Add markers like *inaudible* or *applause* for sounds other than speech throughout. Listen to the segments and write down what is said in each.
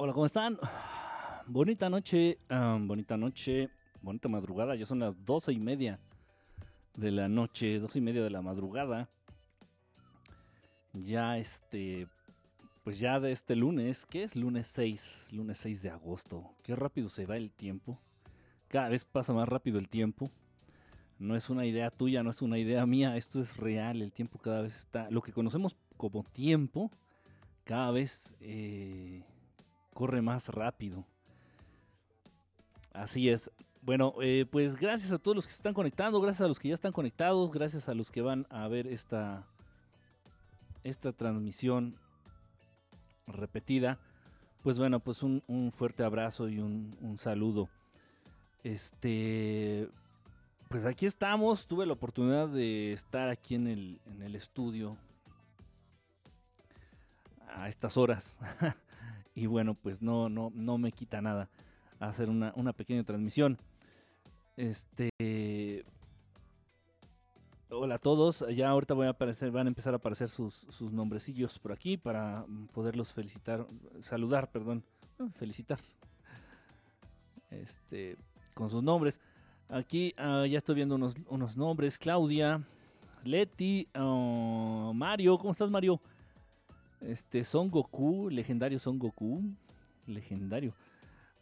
Hola, ¿cómo están? *sighs* Bonita noche, bonita noche, bonita madrugada. Ya son las doce y media de la noche, doce y media de la madrugada. Ya este, pues ya de este lunes, ¿qué es? Lunes 6, lunes 6 de agosto. Qué rápido se va el tiempo. Cada vez pasa más rápido el tiempo. No es una idea tuya, no es una idea mía, esto es real. El tiempo cada vez está, lo que conocemos como tiempo, cada vez eh, corre más rápido. Así es. Bueno, eh, pues gracias a todos los que se están conectando, gracias a los que ya están conectados, gracias a los que van a ver esta, esta transmisión repetida. Pues bueno, pues un, fuerte abrazo y un, un, saludo. Este, pues aquí estamos. Tuve la oportunidad de estar aquí en el, en el estudio a estas horas. *laughs* y bueno, pues no, no, no me quita nada hacer una, una pequeña transmisión. Este. Hola a todos. Ya ahorita voy a aparecer, van a empezar a aparecer sus, sus nombrecillos por aquí para poderlos felicitar, saludar, perdón, felicitar. Este, con sus nombres. Aquí uh, ya estoy viendo unos, unos, nombres. Claudia, Leti, uh, Mario. ¿Cómo estás, Mario? Este, Son Goku, legendario Son Goku. Legendario.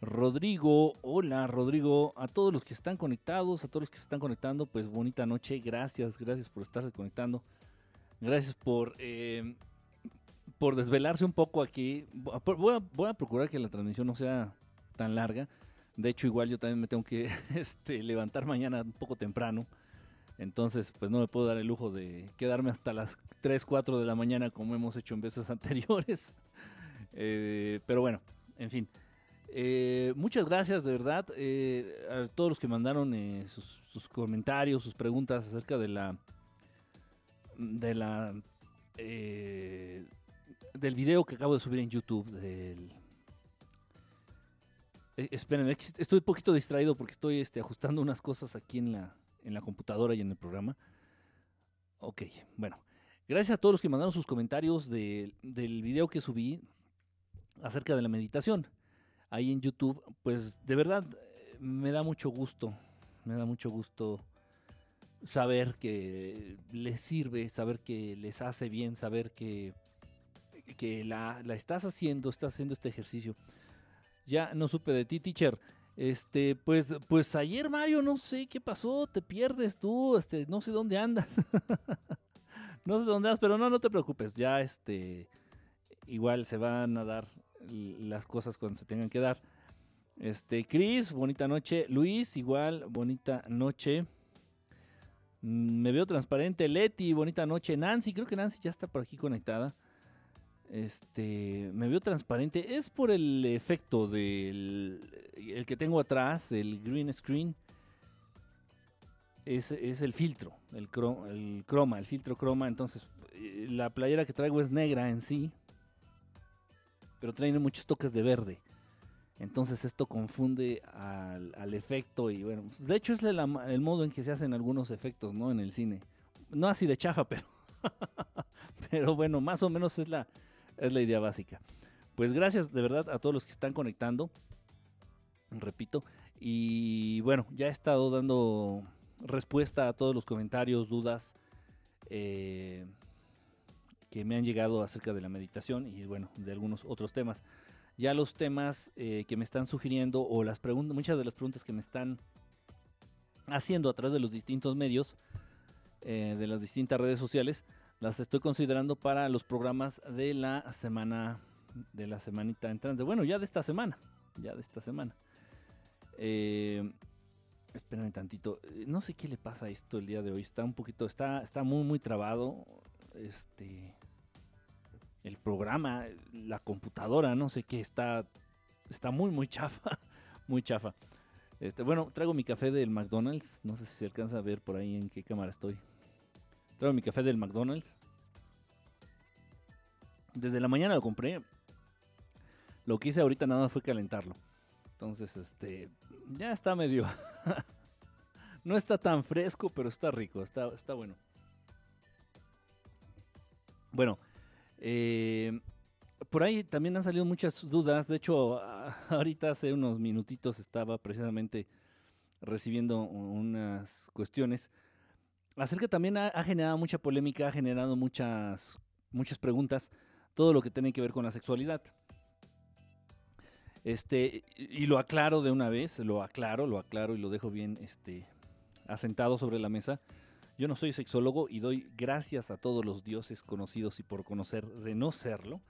Rodrigo, hola Rodrigo, a todos los que están conectados, a todos los que se están conectando, pues bonita noche, gracias, gracias por estarse conectando, gracias por, eh, por desvelarse un poco aquí, voy a, procurar que la transmisión no sea tan larga, de hecho igual yo también me tengo que *laughs* este, levantar mañana un poco temprano, entonces pues no me puedo dar el lujo de quedarme hasta las 3, 4 de la mañana como hemos hecho en veces *laughs* anteriores, eh, pero bueno, en fin. Eh, muchas gracias de verdad eh, a todos los que mandaron sus, comentarios, sus preguntas acerca de la de la del video que acabo de subir en YouTube. Espérenme, estoy un poquito distraído porque estoy este, ajustando unas cosas aquí en la, en la computadora y en el programa. Ok, bueno. Gracias a todos los que mandaron sus comentarios de, del video que subí acerca de la meditación ahí en YouTube, pues de verdad me da mucho gusto, me da mucho gusto saber que les sirve, saber que les hace bien, saber que, que la, la, estás haciendo, estás haciendo este ejercicio. Ya no supe de ti, teacher. Este, pues, pues ayer Mario, no sé qué pasó, te pierdes tú, este, no sé dónde andas. *laughs* no sé dónde andas, pero no, no te preocupes, ya este, igual se van a dar las cosas cuando se tengan que dar. Este, Chris, bonita noche. Luis, igual, bonita noche. Mm, me veo transparente. Leti, bonita noche. Nancy, creo que Nancy ya está por aquí conectada. Este, me veo transparente. Es por el efecto del el que tengo atrás, el green screen. Es, es el filtro, el, cro, el croma, el filtro croma. Entonces, eh, la playera que traigo es negra en sí pero traen muchos toques de verde. Entonces esto confunde al, al efecto y bueno, de hecho es la, el modo en que se hacen algunos efectos, ¿no? En el cine. No así de chafa, pero, *laughs* pero bueno, más o menos es la, es la idea básica. Pues gracias de verdad a todos los que están conectando, repito, y bueno, ya he estado dando respuesta a todos los comentarios, dudas, eh, que me han llegado acerca de la meditación y bueno, de algunos otros temas. Ya los temas eh, que me están sugiriendo o las preguntas, muchas de las preguntas que me están haciendo a través de los distintos medios, eh, de las distintas redes sociales, las estoy considerando para los programas de la semana, de la semanita entrante. Bueno, ya de esta semana, ya de esta semana. Eh, espérame tantito, no sé qué le pasa a esto el día de hoy. Está un poquito, está, está muy, muy trabado este el programa, la computadora, no sé qué, está está muy muy chafa, *laughs* muy chafa. Este, bueno, traigo mi café del McDonald's, no sé si se alcanza a ver por ahí en qué cámara estoy. Traigo mi café del McDonald's. Desde la mañana lo compré. Lo que hice ahorita nada fue calentarlo. Entonces, este, ya está medio *laughs* no está tan fresco, pero está rico, está, está bueno. Bueno, eh, por ahí también han salido muchas dudas. De hecho, *laughs* ahorita hace unos minutitos estaba precisamente recibiendo unas cuestiones acerca también ha, generado mucha polémica, ha generado muchas, muchas preguntas, todo lo que tiene que ver con la sexualidad. Este, y lo aclaro de una vez, lo aclaro, lo aclaro y lo dejo bien este, asentado sobre la mesa. Yo no soy sexólogo y doy gracias a todos los dioses conocidos y por conocer de no serlo,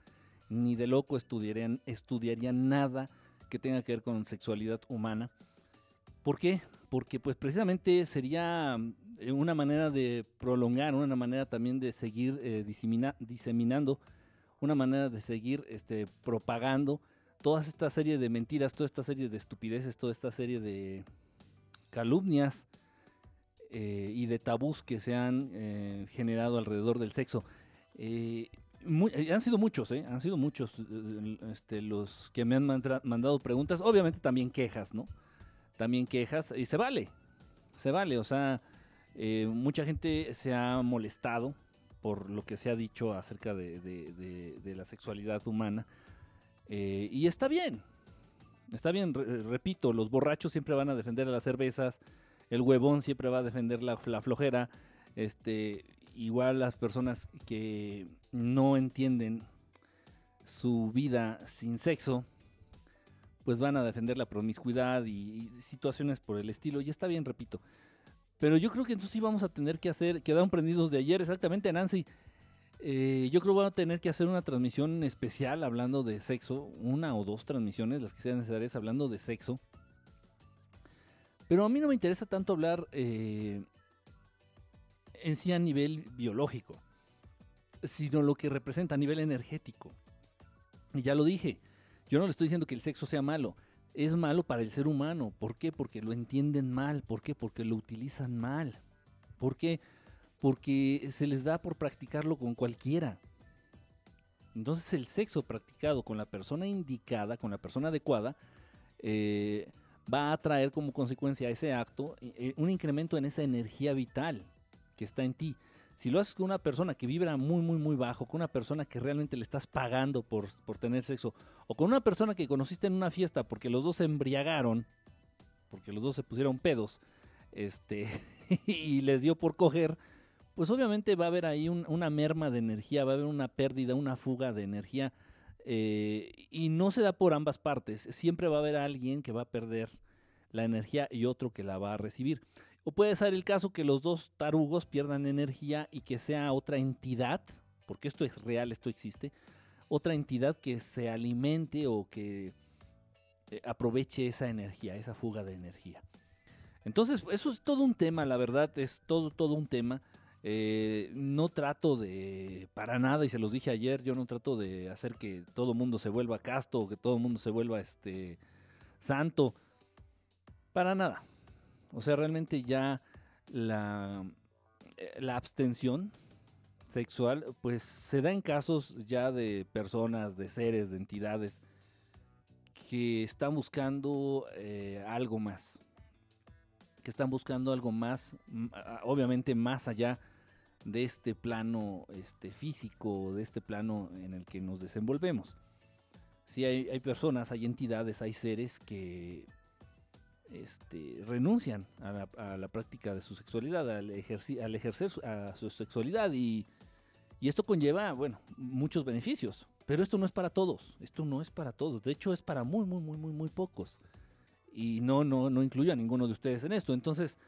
ni de loco estudiarían, estudiarían nada que tenga que ver con sexualidad humana. ¿Por qué? Porque pues precisamente sería eh, una manera de prolongar, una manera también de seguir eh, diseminando, una manera de seguir este, propagando toda esta serie de mentiras, toda esta serie de estupideces, toda esta serie de calumnias eh, y de tabús que se han eh, generado alrededor del sexo. Eh, han sido muchos, han sido muchos este, los que me han mandado preguntas, obviamente también quejas, ¿no? También quejas, y se vale, se vale, o sea, mucha gente se ha molestado por lo que se ha dicho acerca de, la sexualidad humana, y está bien, está bien, repito, los borrachos siempre van a defender a las cervezas, el huevón siempre va a defender la, flojera. Este, igual las personas que no entienden su vida sin sexo, pues van a defender la promiscuidad y, situaciones por el estilo. Y está bien, repito. Pero yo creo que entonces sí vamos a tener que hacer, quedaron prendidos de ayer, exactamente, Nancy. Eh, yo creo que vamos a tener que hacer una transmisión especial hablando de sexo, una o dos transmisiones, las que sean necesarias, hablando de sexo. Pero a mí no me interesa tanto hablar eh, en sí a nivel biológico, sino lo que representa a nivel energético. Y ya lo dije, yo no le estoy diciendo que el sexo sea malo, es malo para el ser humano. ¿Por qué? Porque lo entienden mal. ¿Por qué? Porque lo utilizan mal. ¿Por qué? Porque se les da por practicarlo con cualquiera. Entonces el sexo practicado con la persona indicada, con la persona adecuada, eh, va a traer como consecuencia a ese acto eh, eh, un incremento en esa energía vital que está en ti. Si lo haces con una persona que vibra muy, muy, muy bajo, con una persona que realmente le estás pagando por, por tener sexo, o con una persona que conociste en una fiesta porque los dos se embriagaron, porque los dos se pusieron pedos, este, *laughs* y les dio por coger, pues obviamente va a haber ahí una merma de energía, va a haber una pérdida, una fuga de energía eh, y no se da por ambas partes. Siempre va a haber alguien que va a perder la energía y otro que la va a recibir. O puede ser el caso que los dos tarugos pierdan energía y que sea otra entidad, porque esto es real, esto existe, otra entidad que se alimente o que eh, aproveche esa energía, esa fuga de energía. Entonces, eso es todo un tema, la verdad, es todo, todo un tema. Eh, no trato de, para nada, y se los dije ayer, yo no trato de hacer que todo mundo se vuelva casto o que todo mundo se vuelva este santo. Para nada. O sea, realmente ya la, eh, la abstención sexual, pues se da en casos ya de personas, de seres, de entidades que están buscando eh, algo más que están buscando algo más, obviamente más allá de este plano este, físico, de este plano en el que nos desenvolvemos. Sí, hay, personas, hay entidades, hay seres que este, renuncian a la, práctica de su sexualidad, al, al ejercer su, a su sexualidad y, y esto conlleva, bueno, muchos beneficios. Pero esto no es para todos, esto no es para todos, de hecho es para muy, muy, muy, muy, muy pocos y no, no, no incluyo a ninguno de ustedes en esto. Entonces,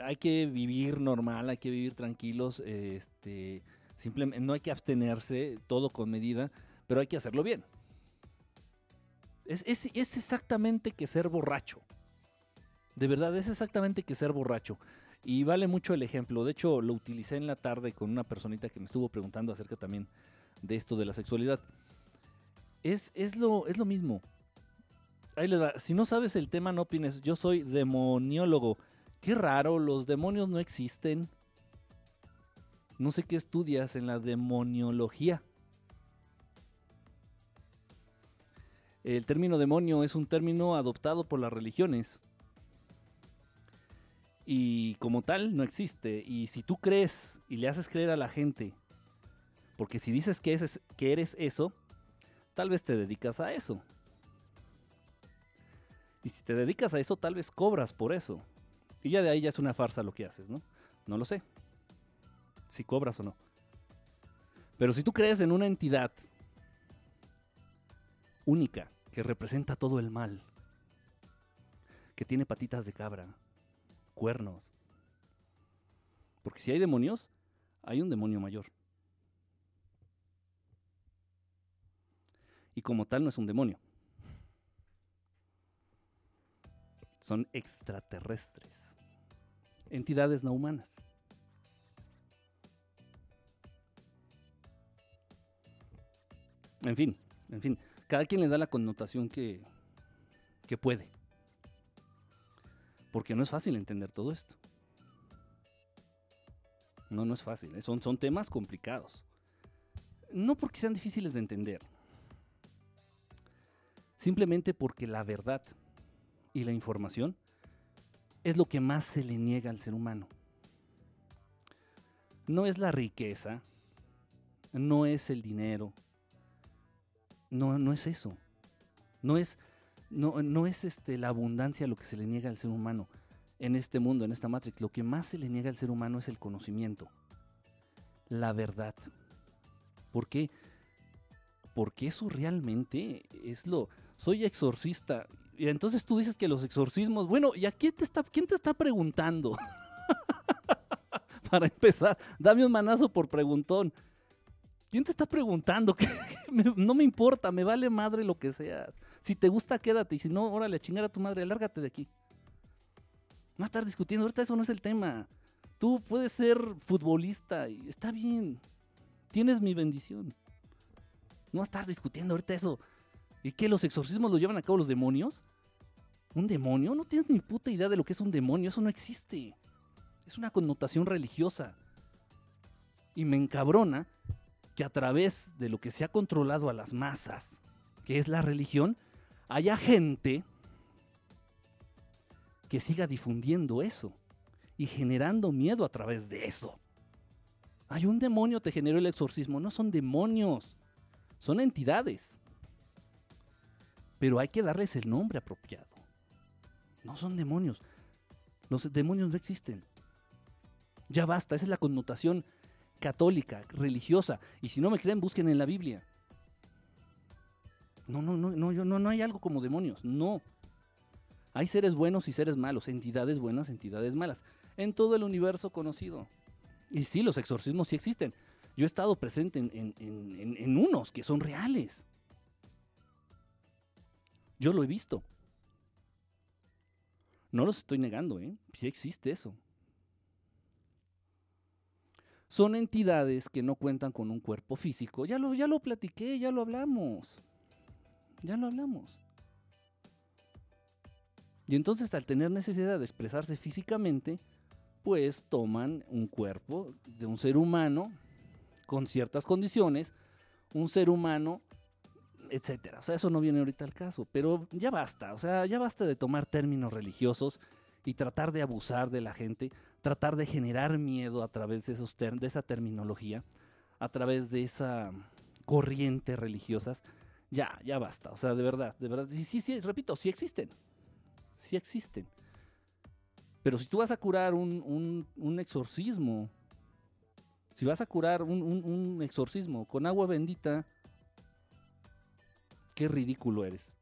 hay que vivir normal, hay que vivir tranquilos, este, simplemente no hay que abstenerse, todo con medida, pero hay que hacerlo bien. Es, es, es exactamente que ser borracho. De verdad, es exactamente que ser borracho. Y vale mucho el ejemplo. De hecho, lo utilicé en la tarde con una personita que me estuvo preguntando acerca también de esto de la sexualidad. Es, es, lo, es lo mismo. Ahí les va. Si no sabes el tema, no opines. Yo soy demoniólogo. Qué raro, los demonios no existen. No sé qué estudias en la demoniología. El término demonio es un término adoptado por las religiones. Y como tal no existe. Y si tú crees y le haces creer a la gente, porque si dices que, que eres eso, tal vez te dedicas a eso. Y si te dedicas a eso, tal vez cobras por eso. Y ya de ahí ya es una farsa lo que haces, ¿no? No lo sé. Si cobras o no. Pero si tú crees en una entidad única que representa todo el mal, que tiene patitas de cabra, cuernos. Porque si hay demonios, hay un demonio mayor. Y como tal no es un demonio. Son extraterrestres. Entidades no humanas. En fin, en fin, cada quien le da la connotación que, que puede. Porque no es fácil entender todo esto. No, no es fácil. ¿eh? Son, son temas complicados. No porque sean difíciles de entender. Simplemente porque la verdad y la información es lo que más se le niega al ser humano. No es la riqueza, no es el dinero, no, no es eso. No es, no, no es este, la abundancia lo que se le niega al ser humano en este mundo, en esta Matrix. Lo que más se le niega al ser humano es el conocimiento, la verdad. ¿Por qué? Porque eso realmente es lo... Soy exorcista. Y entonces tú dices que los exorcismos... Bueno, ¿y a quién te está, quién te está preguntando? *laughs* Para empezar, dame un manazo por preguntón. ¿Quién te está preguntando? *laughs* no me importa, me vale madre lo que seas. Si te gusta, quédate. Y si no, órale, a chingar a tu madre, lárgate de aquí. No estar discutiendo, ahorita eso no es el tema. Tú puedes ser futbolista y está bien. Tienes mi bendición. No estar discutiendo ahorita eso. ¿Y qué? ¿Los exorcismos los llevan a cabo los demonios? ¿Un demonio? No tienes ni puta idea de lo que es un demonio. Eso no existe. Es una connotación religiosa. Y me encabrona que a través de lo que se ha controlado a las masas, que es la religión, haya gente que siga difundiendo eso y generando miedo a través de eso. Hay un demonio te generó el exorcismo, no son demonios, son entidades. Pero hay que darles el nombre apropiado. No son demonios. Los demonios no existen. Ya basta, esa es la connotación católica, religiosa. Y si no me creen, busquen en la Biblia. No, no, no, no, no, no hay algo como demonios. No. Hay seres buenos y seres malos, entidades buenas, entidades malas, en todo el universo conocido. Y sí, los exorcismos sí existen. Yo he estado presente en, unos que son reales. Yo lo he visto. No los estoy negando, ¿eh? Sí existe eso son entidades que no cuentan con un cuerpo físico. Ya lo, ya lo platiqué, ya lo hablamos. Ya lo hablamos. Y entonces al tener necesidad de expresarse físicamente, pues toman un cuerpo de un ser humano con ciertas condiciones, un ser humano, etcétera. O sea, eso no viene ahorita al caso, pero ya basta, o sea, ya basta de tomar términos religiosos y tratar de abusar de la gente tratar de generar miedo a través de, esos de esa terminología, a través de esa corriente religiosas, ya, ya basta. O sea, de verdad, de verdad. Sí, sí, sí, repito, sí existen. Sí existen. Pero si tú vas a curar un, exorcismo, si vas a curar un, un exorcismo con agua bendita, qué ridículo eres.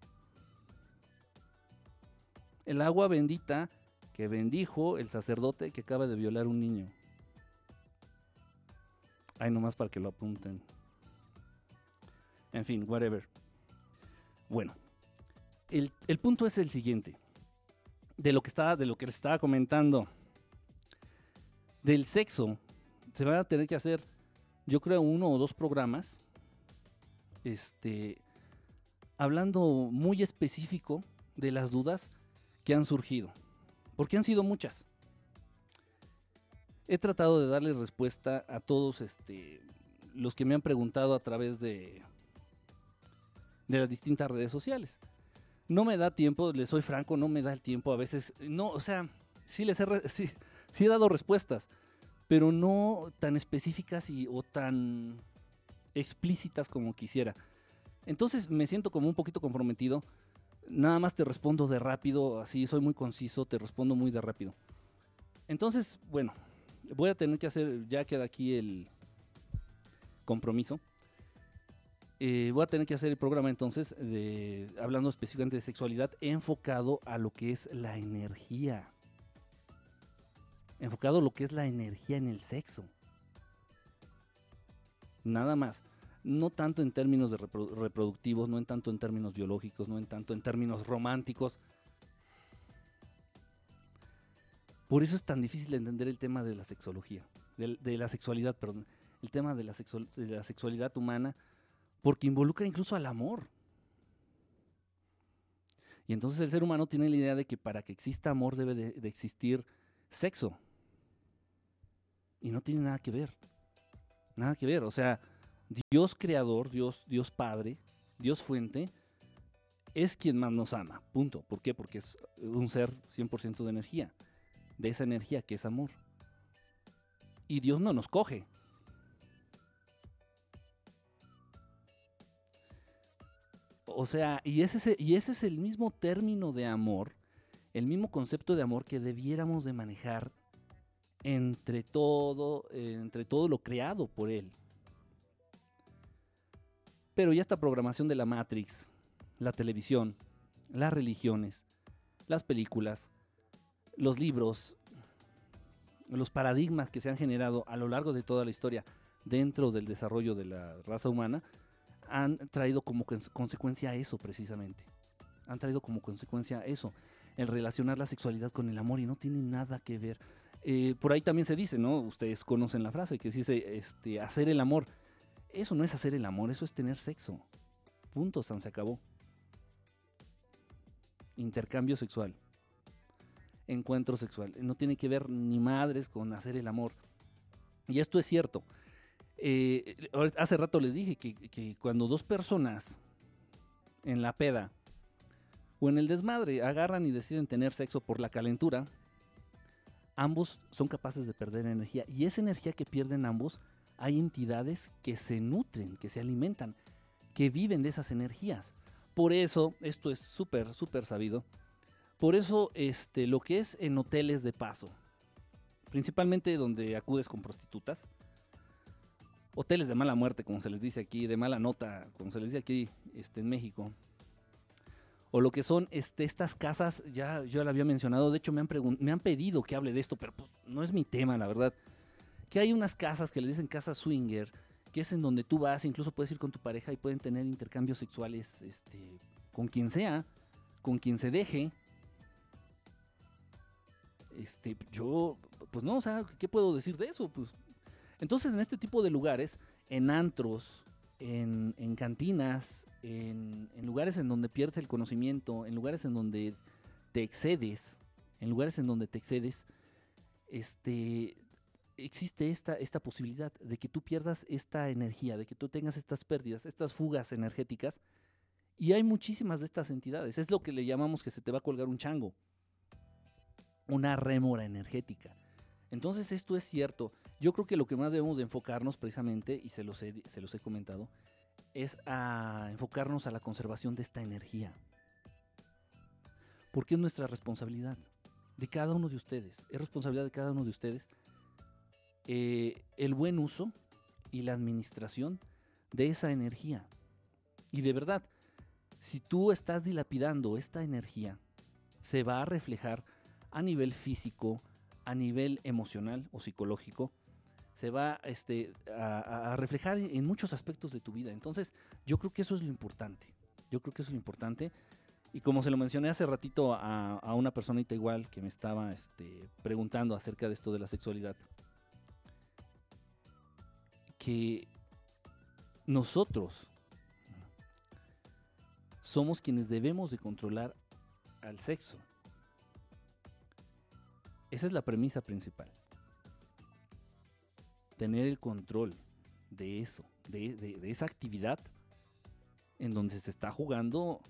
El agua bendita que bendijo el sacerdote que acaba de violar un niño. Ay, nomás para que lo apunten. En fin, whatever. Bueno, el, punto es el siguiente. De lo que estaba, de lo que les estaba comentando. Del sexo. Se van a tener que hacer, yo creo, uno o dos programas. Este. Hablando muy específico de las dudas que han surgido porque han sido muchas. He tratado de darles respuesta a todos este, los que me han preguntado a través de, de las distintas redes sociales. No me da tiempo, les soy franco, no me da el tiempo a veces. No, o sea, sí les he, sí, he dado respuestas, pero no tan específicas y, o tan explícitas como quisiera. Entonces me siento como un poquito comprometido. Nada más te respondo de rápido, así soy muy conciso, te respondo muy de rápido. Entonces, bueno, voy a tener que hacer, ya queda aquí el compromiso. Eh, voy a tener que hacer el programa entonces, hablando específicamente de sexualidad, enfocado a lo que es la energía. Enfocado a lo que es la energía en el sexo. Nada más. No tanto en términos reproductivos, no en tanto en términos biológicos, no en tanto en términos románticos. Por eso es tan difícil entender el tema de la sexología, de, la sexualidad, el tema de la, de la sexualidad humana, porque involucra incluso al amor. Y entonces el ser humano tiene la idea de que para que exista amor debe de existir sexo. Y no tiene nada que ver. Nada que ver. O sea, Dios creador, Dios, Dios Padre, Dios fuente, es quien más nos ama. Punto. ¿Por qué? Porque es un ser 100% de energía. De esa energía que es amor. Y Dios no nos coge. O sea, y ese, es el mismo término de amor, el mismo concepto de amor que debiéramos de manejar entre todo, entre todo lo creado por Él. Pero ya esta programación de la Matrix, la televisión, las religiones, las películas, los libros, los paradigmas que se han generado a lo largo de toda la historia dentro del desarrollo de la raza humana, han traído como consecuencia eso precisamente. Han traído como consecuencia eso, el relacionar la sexualidad con el amor y no tiene nada que ver. Eh, por ahí también se dice, ¿no? Ustedes conocen la frase que dice, este, hacer el amor. Eso no es hacer el amor, eso es tener sexo. Punto, San se acabó. Intercambio sexual. Encuentro sexual. No tiene que ver ni madres con hacer el amor. Y esto es cierto. Eh, hace rato les dije que, que cuando dos personas en la peda o en el desmadre agarran y deciden tener sexo por la calentura, ambos son capaces de perder energía. Y esa energía que pierden ambos, hay entidades que se nutren, que se alimentan, que viven de esas energías. Por eso, esto es súper, súper sabido. Por eso, este, lo que es en hoteles de paso, principalmente donde acudes con prostitutas, hoteles de mala muerte, como se les dice aquí, de mala nota, como se les dice aquí este, en México, o lo que son este, estas casas, ya yo la había mencionado, de hecho me han, me han pedido que hable de esto, pero pues, no es mi tema, la verdad. Que hay unas casas que le dicen casa swinger, que es en donde tú vas, incluso puedes ir con tu pareja y pueden tener intercambios sexuales este, con quien sea, con quien se deje. Este, yo, pues no, o sea, ¿qué puedo decir de eso? Pues, entonces en este tipo de lugares, en antros, en, cantinas, en, lugares en donde pierdes el conocimiento, en lugares en donde te excedes, en lugares en donde te excedes, este, existe esta, esta posibilidad de que tú pierdas esta energía, de que tú tengas estas pérdidas, estas fugas energéticas. Y hay muchísimas de estas entidades. Es lo que le llamamos que se te va a colgar un chango. Una rémora energética. Entonces esto es cierto. Yo creo que lo que más debemos de enfocarnos precisamente, y se los he, comentado, es a enfocarnos a la conservación de esta energía. Porque es nuestra responsabilidad, de cada uno de ustedes. Es responsabilidad de cada uno de ustedes eh, el buen uso y la administración de esa energía. Y de verdad, si tú estás dilapidando esta energía, se va a reflejar a nivel físico, a nivel emocional o psicológico, se va este, a, reflejar en muchos aspectos de tu vida. Entonces, yo creo que eso es lo importante. Yo creo que eso es lo importante. Y como se lo mencioné hace ratito a, una personita igual que me estaba este, preguntando acerca de esto de la sexualidad, que nosotros somos quienes debemos de controlar al sexo. Esa es la premisa principal tener el control de eso, de, esa actividad en donde se está jugando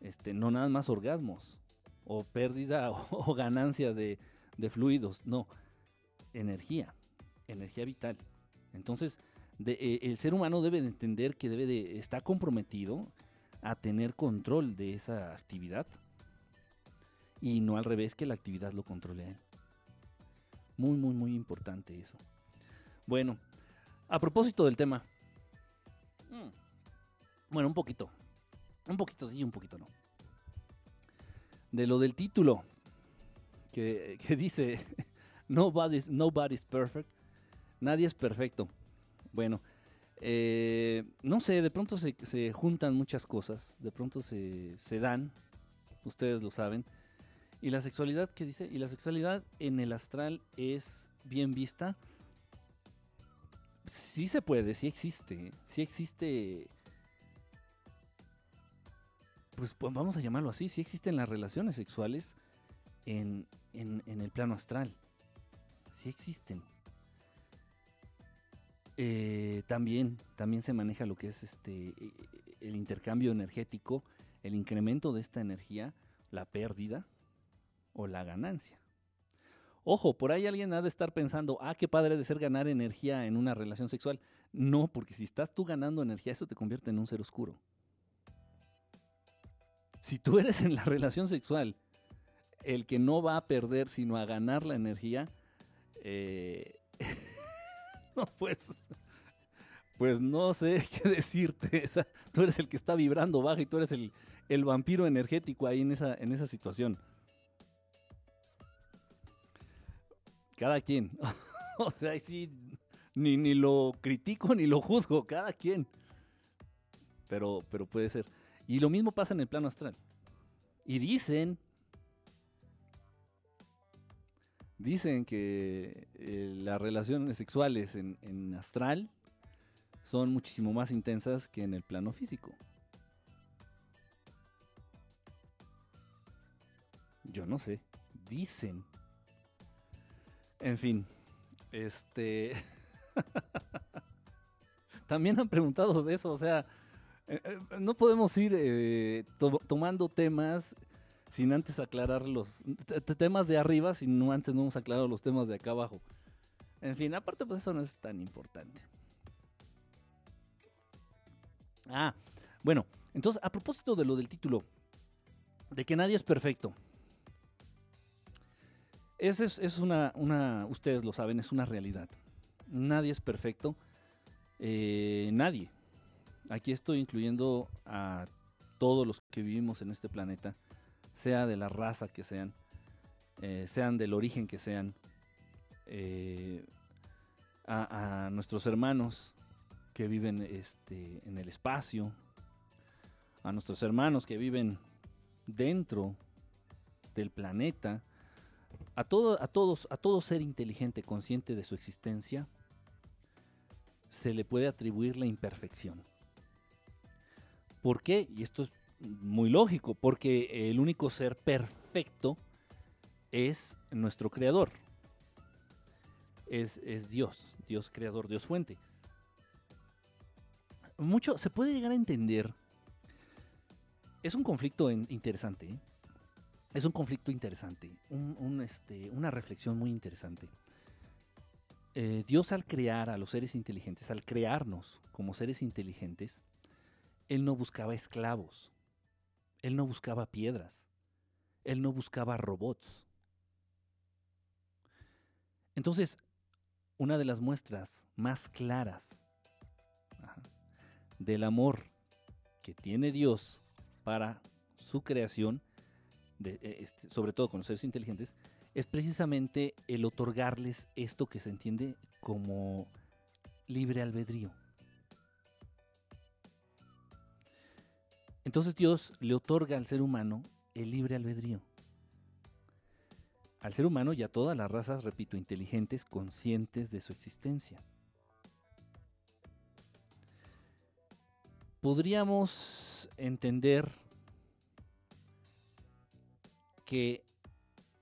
este, no nada más orgasmos o pérdida *laughs* o, ganancia de, fluidos, no, energía, energía vital. Entonces, eh, el ser humano debe de entender que debe de, está comprometido a tener control de esa actividad y no al revés que la actividad lo controle a él. Muy, muy, muy importante eso. Bueno, a propósito del tema. Mm, bueno, un poquito. Un poquito sí, un poquito no. De lo del título, que, que dice, *laughs* nobody's, nobody's perfect. Nadie es perfecto. Bueno, eh, no sé, de pronto se, se, juntan muchas cosas, de pronto se, se dan, ustedes lo saben. Y la sexualidad, ¿qué dice? Y la sexualidad en el astral es bien vista. Sí se puede, sí existe. Sí existe. Pues, pues vamos a llamarlo así. Sí existen las relaciones sexuales en, en, el plano astral. Sí existen. Eh, también, también se maneja lo que es este e, el intercambio energético, el incremento de esta energía, la pérdida o la ganancia. Ojo, por ahí alguien ha de estar pensando, ah, qué padre de ser ganar energía en una relación sexual. No, porque si estás tú ganando energía, eso te convierte en un ser oscuro. Si tú eres en la relación sexual el que no va a perder, sino a ganar la energía, eh, *laughs* pues, pues no sé *laughs* qué decirte. tú eres el que está vibrando bajo y tú eres el, el vampiro energético ahí en esa, en esa situación. Cada quien. *laughs* o sea, sí, ni, ni lo critico ni lo juzgo, cada quien. Pero, pero puede ser. Y lo mismo pasa en el plano astral. Y dicen Dicen que eh, las relaciones sexuales en, astral son muchísimo más intensas que en el plano físico. Yo no sé. Dicen. En fin. Este. *laughs* También han preguntado de eso. O sea. Eh, eh, no podemos ir tomando temas sin antes aclarar los temas de arriba, si no antes no hemos aclarado los temas de acá abajo. En fin, aparte pues eso no es tan importante. Ah, bueno, entonces a propósito de lo del título, de que nadie es perfecto. Esa es, una, una, ustedes lo saben, es una realidad. Nadie es perfecto. Eh, nadie. Aquí estoy incluyendo a todos los que vivimos en este planeta sea de la raza que sean, eh, sean del origen que sean, eh, a, nuestros hermanos que viven este, en el espacio, a nuestros hermanos que viven dentro del planeta, a, todo, a, todos, a todo ser inteligente, consciente de su existencia, se le puede atribuir la imperfección. ¿Por qué? Y esto es muy lógico, porque el único ser perfecto es nuestro creador. Es, es, Dios, Dios creador, Dios fuente. Mucho se puede llegar a entender. Es un conflicto interesante. ¿eh? Es un conflicto interesante. este, una reflexión muy interesante. Eh, Dios al crear a los seres inteligentes, al crearnos como seres inteligentes, Él no buscaba esclavos. Él no buscaba piedras. Él no buscaba robots. Entonces, una de las muestras más claras del amor que tiene Dios para su creación, e, este, sobre todo con los seres inteligentes, es precisamente el otorgarles esto que se entiende como libre albedrío. Entonces Dios le otorga al ser humano el libre albedrío. Al ser humano y a todas las razas, repito, inteligentes, conscientes de su existencia. Podríamos entender que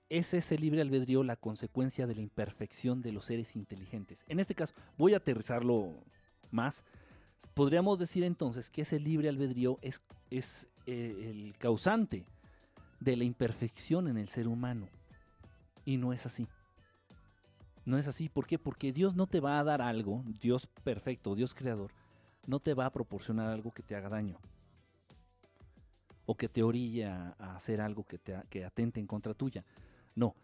es ese libre albedrío la consecuencia de la imperfección de los seres inteligentes. En este caso, voy a aterrizarlo más Podríamos decir entonces que ese libre albedrío es, es eh, el causante de la imperfección en el ser humano. Y no es así. No es así. ¿Por qué? Porque Dios no te va a dar algo, Dios perfecto, Dios creador, no te va a proporcionar algo que te haga daño. O que te orille a, hacer algo que, te, que atente en contra tuya. No.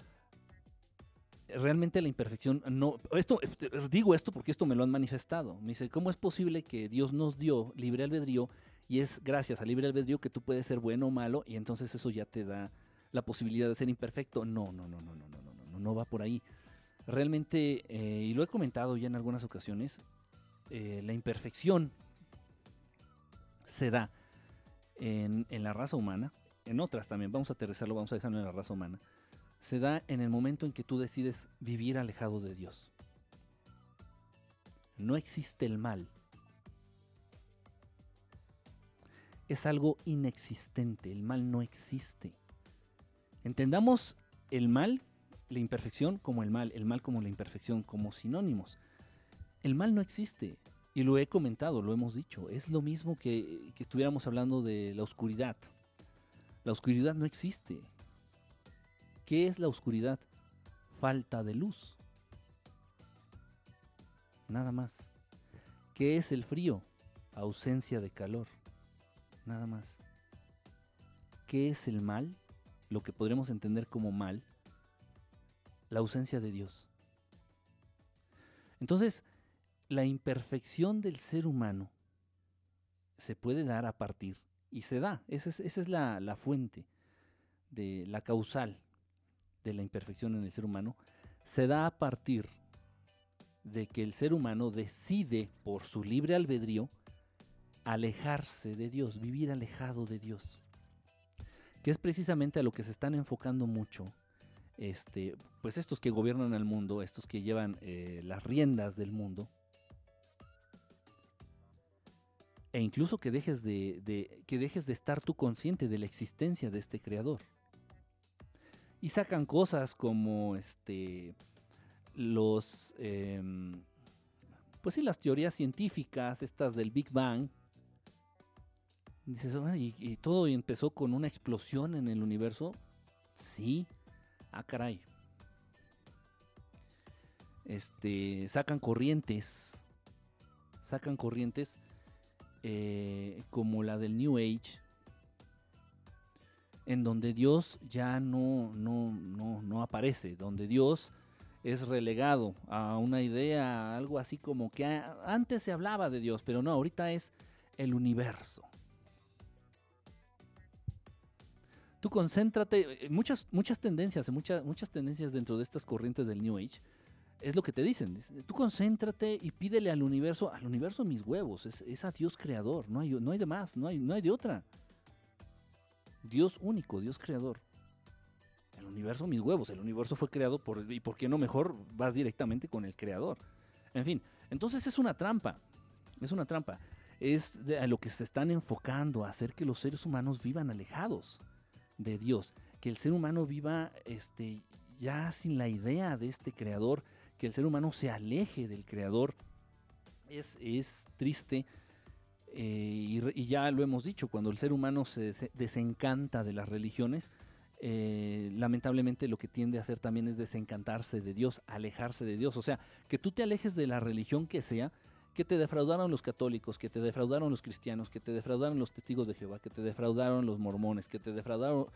Realmente la imperfección no. Esto, digo esto porque esto me lo han manifestado. Me dice, ¿cómo es posible que Dios nos dio libre albedrío y es gracias al libre albedrío que tú puedes ser bueno o malo y entonces eso ya te da la posibilidad de ser imperfecto? No, no, no, no, no, no, no, no, no va por ahí. Realmente, eh, y lo he comentado ya en algunas ocasiones, eh, la imperfección se da en, la raza humana, en otras también, vamos a aterrizarlo, vamos a dejarlo en la raza humana, se da en el momento en que tú decides vivir alejado de Dios. No existe el mal. Es algo inexistente, el mal no existe. Entendamos el mal la imperfección como el mal, el mal como la imperfección, como sinónimos. El mal no existe, y lo he comentado, lo hemos dicho, es lo mismo que, estuviéramos hablando de la oscuridad. La oscuridad no existe. ¿Qué es la oscuridad? Falta de luz. Nada más. ¿Qué es el frío? Ausencia de calor. Nada más. ¿Qué es el mal? Lo que podremos entender como mal la ausencia de Dios. Entonces, la imperfección del ser humano se puede dar a partir, y se da, esa es, la, fuente, de la causal de la imperfección en el ser humano, se da a partir de que el ser humano decide por su libre albedrío alejarse de Dios, vivir alejado de Dios, que es precisamente a lo que se están enfocando mucho este, pues estos que gobiernan el mundo, estos que llevan eh, las riendas del mundo, e incluso que dejes de, que dejes de estar tú consciente de la existencia de este creador. Y sacan cosas como este, los, em, pues sí, las teorías científicas, estas del Big Bang. Dices, ¿y, y todo empezó con una explosión en el universo. Sí, Ah, caray. Este, sacan corrientes, sacan corrientes eh, como la del New Age, en donde Dios ya no, no, no, no aparece, donde Dios es relegado a una idea, algo así como que antes se hablaba de Dios, pero no, ahorita es el universo. Tú concéntrate, eh, muchas, muchas tendencias, muchas, muchas tendencias dentro de estas corrientes del New Age, es lo que te dicen. Tú concéntrate y pídele al universo, al universo mis huevos, es, a Dios creador, no hay, no hay de más, no hay, no hay de otra. Dios único, Dios creador. El universo mis huevos, el universo fue creado por, y por qué no mejor vas directamente con el creador. En fin, entonces es una trampa, es una trampa. Es a lo que se están enfocando, a hacer que los seres humanos vivan alejados de Dios, que el ser humano viva este, ya sin la idea de este creador, que el ser humano se aleje del creador, es, es triste. Eh, y, ya lo hemos dicho, cuando el ser humano se desencanta de las religiones, eh, lamentablemente lo que tiende a hacer también es desencantarse de Dios, alejarse de Dios. O sea, que tú te alejes de la religión que sea, que te defraudaron los católicos, que te defraudaron los cristianos, que te defraudaron los testigos de Jehová, que te defraudaron los mormones, que te defraudaron,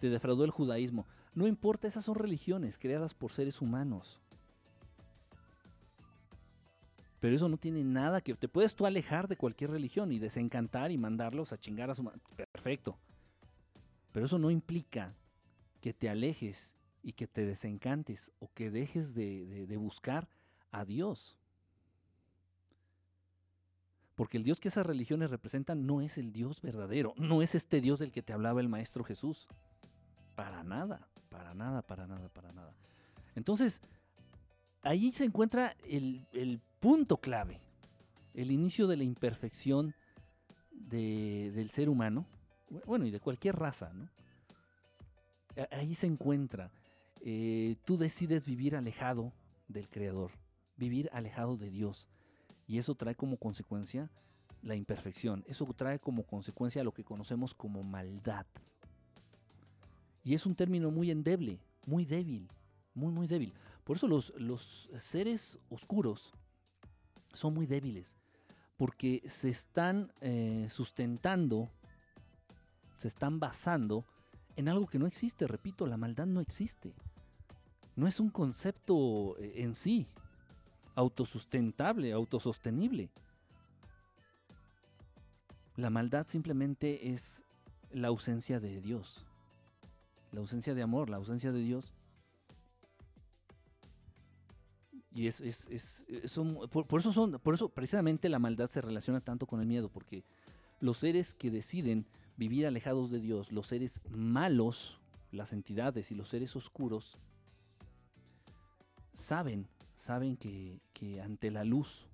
te defraudó el judaísmo. No importa, esas son religiones creadas por seres humanos. Pero eso no tiene nada que... Te puedes tú alejar de cualquier religión y desencantar y mandarlos a chingar a su... Perfecto. Pero eso no implica que te alejes y que te desencantes o que dejes de, de buscar a Dios. Porque el Dios que esas religiones representan no es el Dios verdadero, no es este Dios del que te hablaba el Maestro Jesús. Para nada, para nada, para nada, para nada. Entonces, ahí se encuentra el, punto clave, el inicio de la imperfección del ser humano, bueno, y de cualquier raza, ¿no? Ahí se encuentra. Eh, tú decides vivir alejado del Creador, vivir alejado de Dios. Y eso trae como consecuencia la imperfección. Eso trae como consecuencia lo que conocemos como maldad. Y es un término muy endeble, muy débil, muy, muy débil. Por eso los, los seres oscuros son muy débiles, porque se están eh, sustentando, se están basando en algo que no existe. Repito, la maldad no existe. No es un concepto eh, en sí, autosustentable, autosostenible. La maldad simplemente es la ausencia de Dios, la ausencia de amor, la ausencia de Dios. Y es, es, es, por, por, eso son, por eso precisamente la maldad se relaciona tanto con el miedo, porque los seres que deciden vivir alejados de Dios, los seres malos, las entidades y los seres oscuros, saben, saben que, que ante la luz,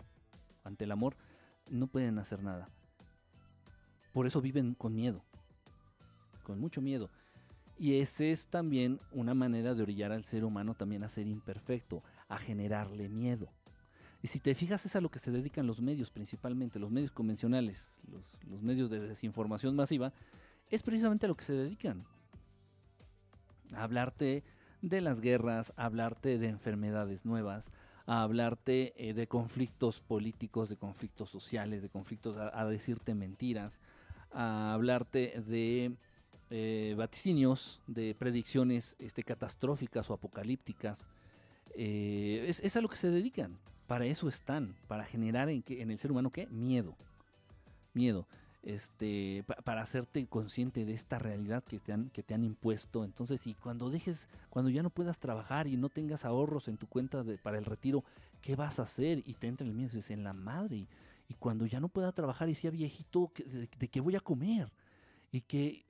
ante el amor, no pueden hacer nada. Por eso viven con miedo, con mucho miedo. Y esa es también una manera de orillar al ser humano también a ser imperfecto, a generarle miedo. Y si te fijas es a lo que se dedican los medios principalmente, los medios convencionales, los, medios de desinformación masiva, es precisamente a lo que se dedican. A hablarte de las guerras, a hablarte de enfermedades nuevas, a hablarte eh, de conflictos políticos, de conflictos sociales, de conflictos, a, decirte mentiras, a hablarte de eh, vaticinios, de predicciones este, catastróficas o apocalípticas. Eh, es, a lo que se dedican. Para eso están, para generar en, el ser humano qué? Miedo. Miedo. Este, para hacerte consciente de esta realidad que te, han, que te han impuesto. Entonces, y cuando dejes, cuando ya no puedas trabajar y no tengas ahorros en tu cuenta para el retiro, ¿qué vas a hacer? Y te entra el miedo, dices, en la madre. Y, cuando ya no pueda trabajar y sea viejito, ¿de, de qué voy a comer? Y que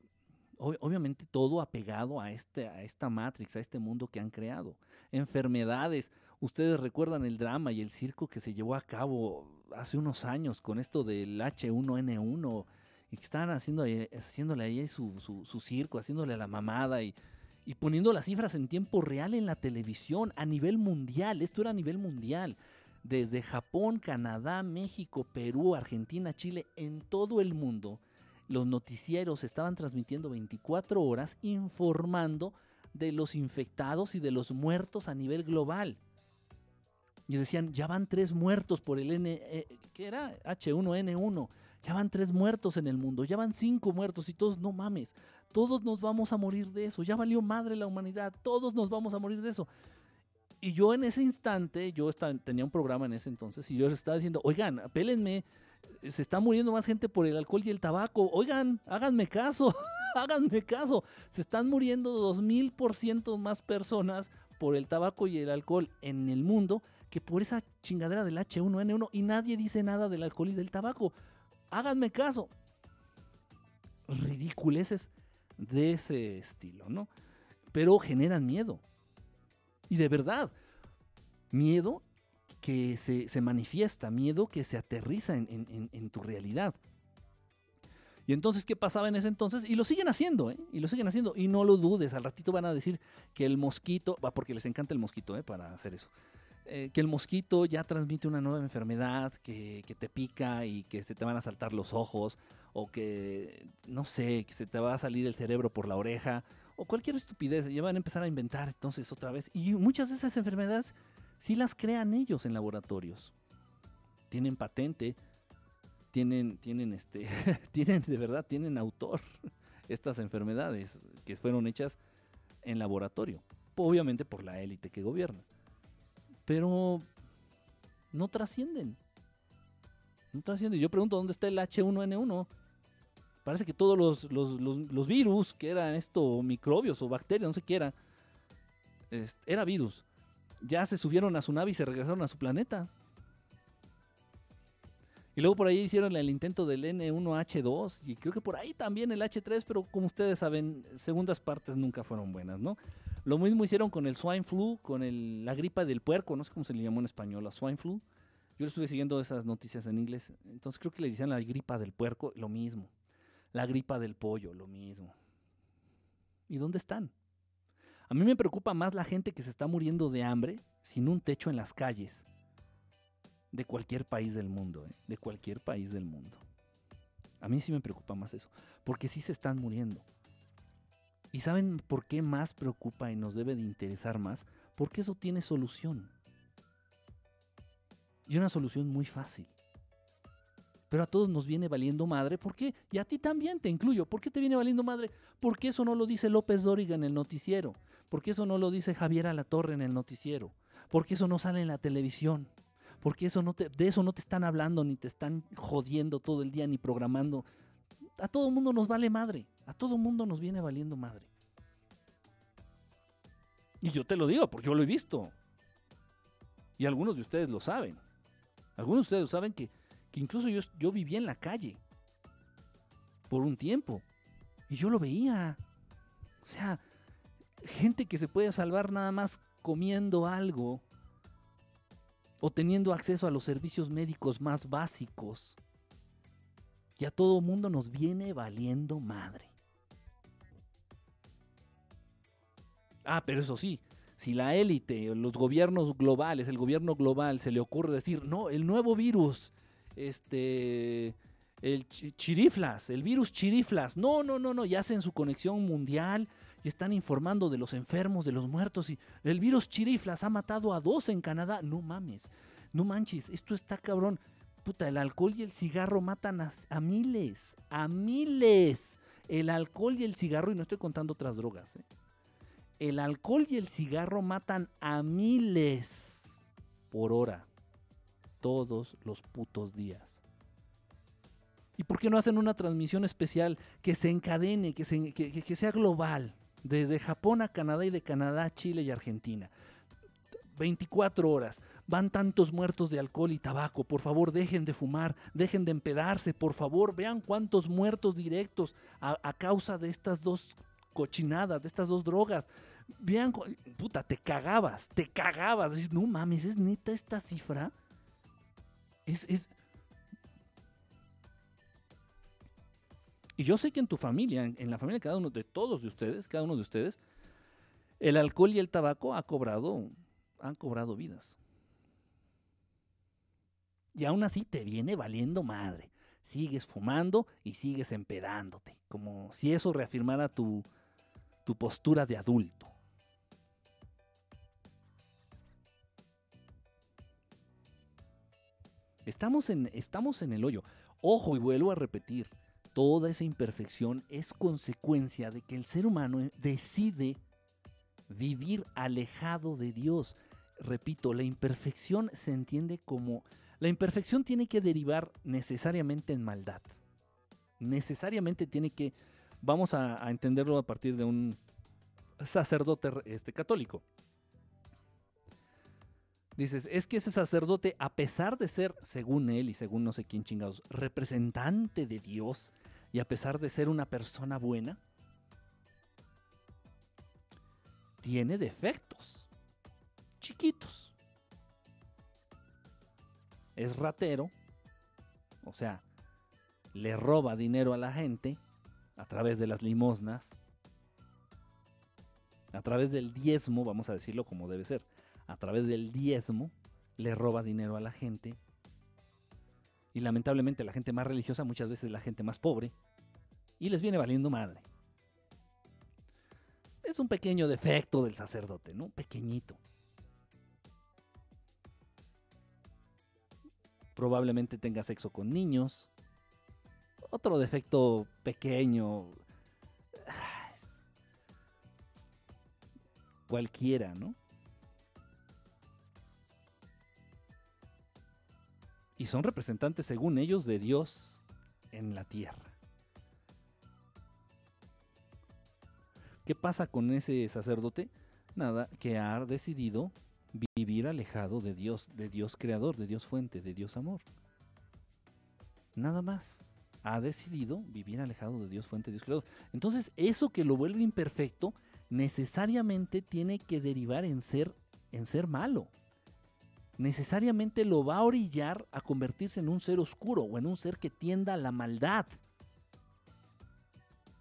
obviamente todo apegado a, este, a esta Matrix, a este mundo que han creado. Enfermedades. Ustedes recuerdan el drama y el circo que se llevó a cabo hace unos años con esto del H1N1 y que estaban haciendo, haciéndole ahí su, su, circo, haciéndole la mamada y, y poniendo las cifras en tiempo real en la televisión a nivel mundial. Esto era a nivel mundial. Desde Japón, Canadá, México, Perú, Argentina, Chile, en todo el mundo los noticieros estaban transmitiendo 24 horas informando de los infectados y de los muertos a nivel global. Y decían, ya van tres muertos por el N, eh, ¿qué era? H1N1. Ya van tres muertos en el mundo, ya van cinco muertos y todos, no mames, todos nos vamos a morir de eso, ya valió madre la humanidad, todos nos vamos a morir de eso. Y yo en ese instante, yo estaba, tenía un programa en ese entonces y yo les estaba diciendo, oigan, apélenme, se está muriendo más gente por el alcohol y el tabaco. Oigan, háganme caso, *laughs* háganme caso. Se están muriendo dos mil por ciento más personas por el tabaco y el alcohol en el mundo que por esa chingadera del H1N1 y nadie dice nada del alcohol y del tabaco. Háganme caso. Ridiculeces de ese estilo, ¿no? Pero generan miedo. Y de verdad, miedo que se, manifiesta, miedo que se aterriza en, tu realidad. Y entonces, ¿qué pasaba en ese entonces? Y lo siguen haciendo, ¿eh? Y lo siguen haciendo. Y no lo dudes, al ratito van a decir que el mosquito, va porque les encanta el mosquito, ¿eh? Para hacer eso. Eh, que el mosquito ya transmite una nueva enfermedad que, que, te pica y que se te van a saltar los ojos, o que, no sé, que se te va a salir el cerebro por la oreja, o cualquier estupidez. Ya van a empezar a inventar entonces otra vez. Y muchas de esas enfermedades si las crean ellos en laboratorios. Tienen patente, tienen, tienen, este, *laughs* tienen de verdad, tienen autor *laughs* estas enfermedades que fueron hechas en laboratorio, obviamente por la élite que gobierna. Pero no trascienden. No trascienden. Yo pregunto, ¿dónde está el H1N1? Parece que todos los, los, virus, que eran esto, microbios o bacterias, no sé qué era, era virus ya se subieron a su nave y se regresaron a su planeta. Y luego por ahí hicieron el intento del N1H2 y creo que por ahí también el H3, pero como ustedes saben, segundas partes nunca fueron buenas, ¿no? Lo mismo hicieron con el swine flu, con la gripa del puerco, no sé cómo se le llamó en español, la swine flu. Yo estuve siguiendo esas noticias en inglés, entonces creo que le decían la gripa del puerco, lo mismo. La gripa del pollo, lo mismo. ¿Y dónde están? A mí me preocupa más la gente que se está muriendo de hambre sin un techo en las calles de cualquier país del mundo, ¿eh? de cualquier país del mundo. A mí sí me preocupa más eso, porque sí se están muriendo. ¿Y saben por qué más preocupa y nos debe de interesar más? porque eso tiene solución. Y una solución muy fácil. Pero a todos nos viene valiendo madre. ¿Por qué? Y a ti también te incluyo. ¿Por qué te viene valiendo madre? Porque eso no lo dice López Dóriga en el noticiero. Porque eso no lo dice Javier Alatorre en el noticiero. Porque eso no sale en la televisión. Porque eso no te, de eso no te están hablando, ni te están jodiendo todo el día, ni programando. A todo mundo nos vale madre. A todo mundo nos viene valiendo madre. Y yo te lo digo, porque yo lo he visto. Y algunos de ustedes lo saben. Algunos de ustedes saben que que incluso yo, yo vivía en la calle por un tiempo y yo lo veía. O sea, gente que se puede salvar nada más comiendo algo o teniendo acceso a los servicios médicos más básicos. Y a todo mundo nos viene valiendo madre. Ah, pero eso sí, si la élite, los gobiernos globales, el gobierno global se le ocurre decir, no, el nuevo virus este, el chiriflas, el virus chiriflas. No, no, no, no, ya hacen su conexión mundial y están informando de los enfermos, de los muertos y el virus chiriflas ha matado a dos en Canadá. No mames, no manches, esto está cabrón. Puta, el alcohol y el cigarro matan a, miles, a miles. El alcohol y el cigarro, y no estoy contando otras drogas, ¿eh? el alcohol y el cigarro matan a miles por hora todos los putos días. ¿Y por qué no hacen una transmisión especial que se encadene, que, sea global, desde Japón a Canadá y de Canadá a Chile y Argentina? 24 horas. Van tantos muertos de alcohol y tabaco. Por favor, dejen de fumar, dejen de empedarse. Por favor, vean cuántos muertos directos a, causa de estas dos cochinadas, de estas dos drogas. Vean, puta, te cagabas, te cagabas. No mames, ¿es neta esta cifra? Es, Y yo sé que en tu familia, en, la familia de cada uno de todos de ustedes, cada uno de ustedes, el alcohol y el tabaco ha cobrado, han cobrado vidas. Y aún así te viene valiendo madre. Sigues fumando y sigues empedándote, como si eso reafirmara tu, tu postura de adulto. Estamos en, estamos en el hoyo. Ojo, y vuelvo a repetir, toda esa imperfección es consecuencia de que el ser humano decide vivir alejado de Dios. Repito, la imperfección se entiende como... La imperfección tiene que derivar necesariamente en maldad. Necesariamente tiene que... Vamos a, a entenderlo a partir de un sacerdote este, católico. Dices, es que ese sacerdote, a pesar de ser, según él y según no sé quién chingados, representante de Dios, y a pesar de ser una persona buena, tiene defectos, chiquitos. Es ratero, o sea, le roba dinero a la gente a través de las limosnas, a través del diezmo, vamos a decirlo como debe ser a través del diezmo, le roba dinero a la gente. Y lamentablemente la gente más religiosa muchas veces es la gente más pobre. Y les viene valiendo madre. Es un pequeño defecto del sacerdote, ¿no? Pequeñito. Probablemente tenga sexo con niños. Otro defecto pequeño. Cualquiera, ¿no? Y son representantes, según ellos, de Dios en la tierra. ¿Qué pasa con ese sacerdote? Nada, que ha decidido vivir alejado de Dios, de Dios creador, de Dios fuente, de Dios amor. Nada más. Ha decidido vivir alejado de Dios fuente, de Dios creador. Entonces, eso que lo vuelve imperfecto, necesariamente tiene que derivar en ser, en ser malo necesariamente lo va a orillar a convertirse en un ser oscuro o en un ser que tienda a la maldad.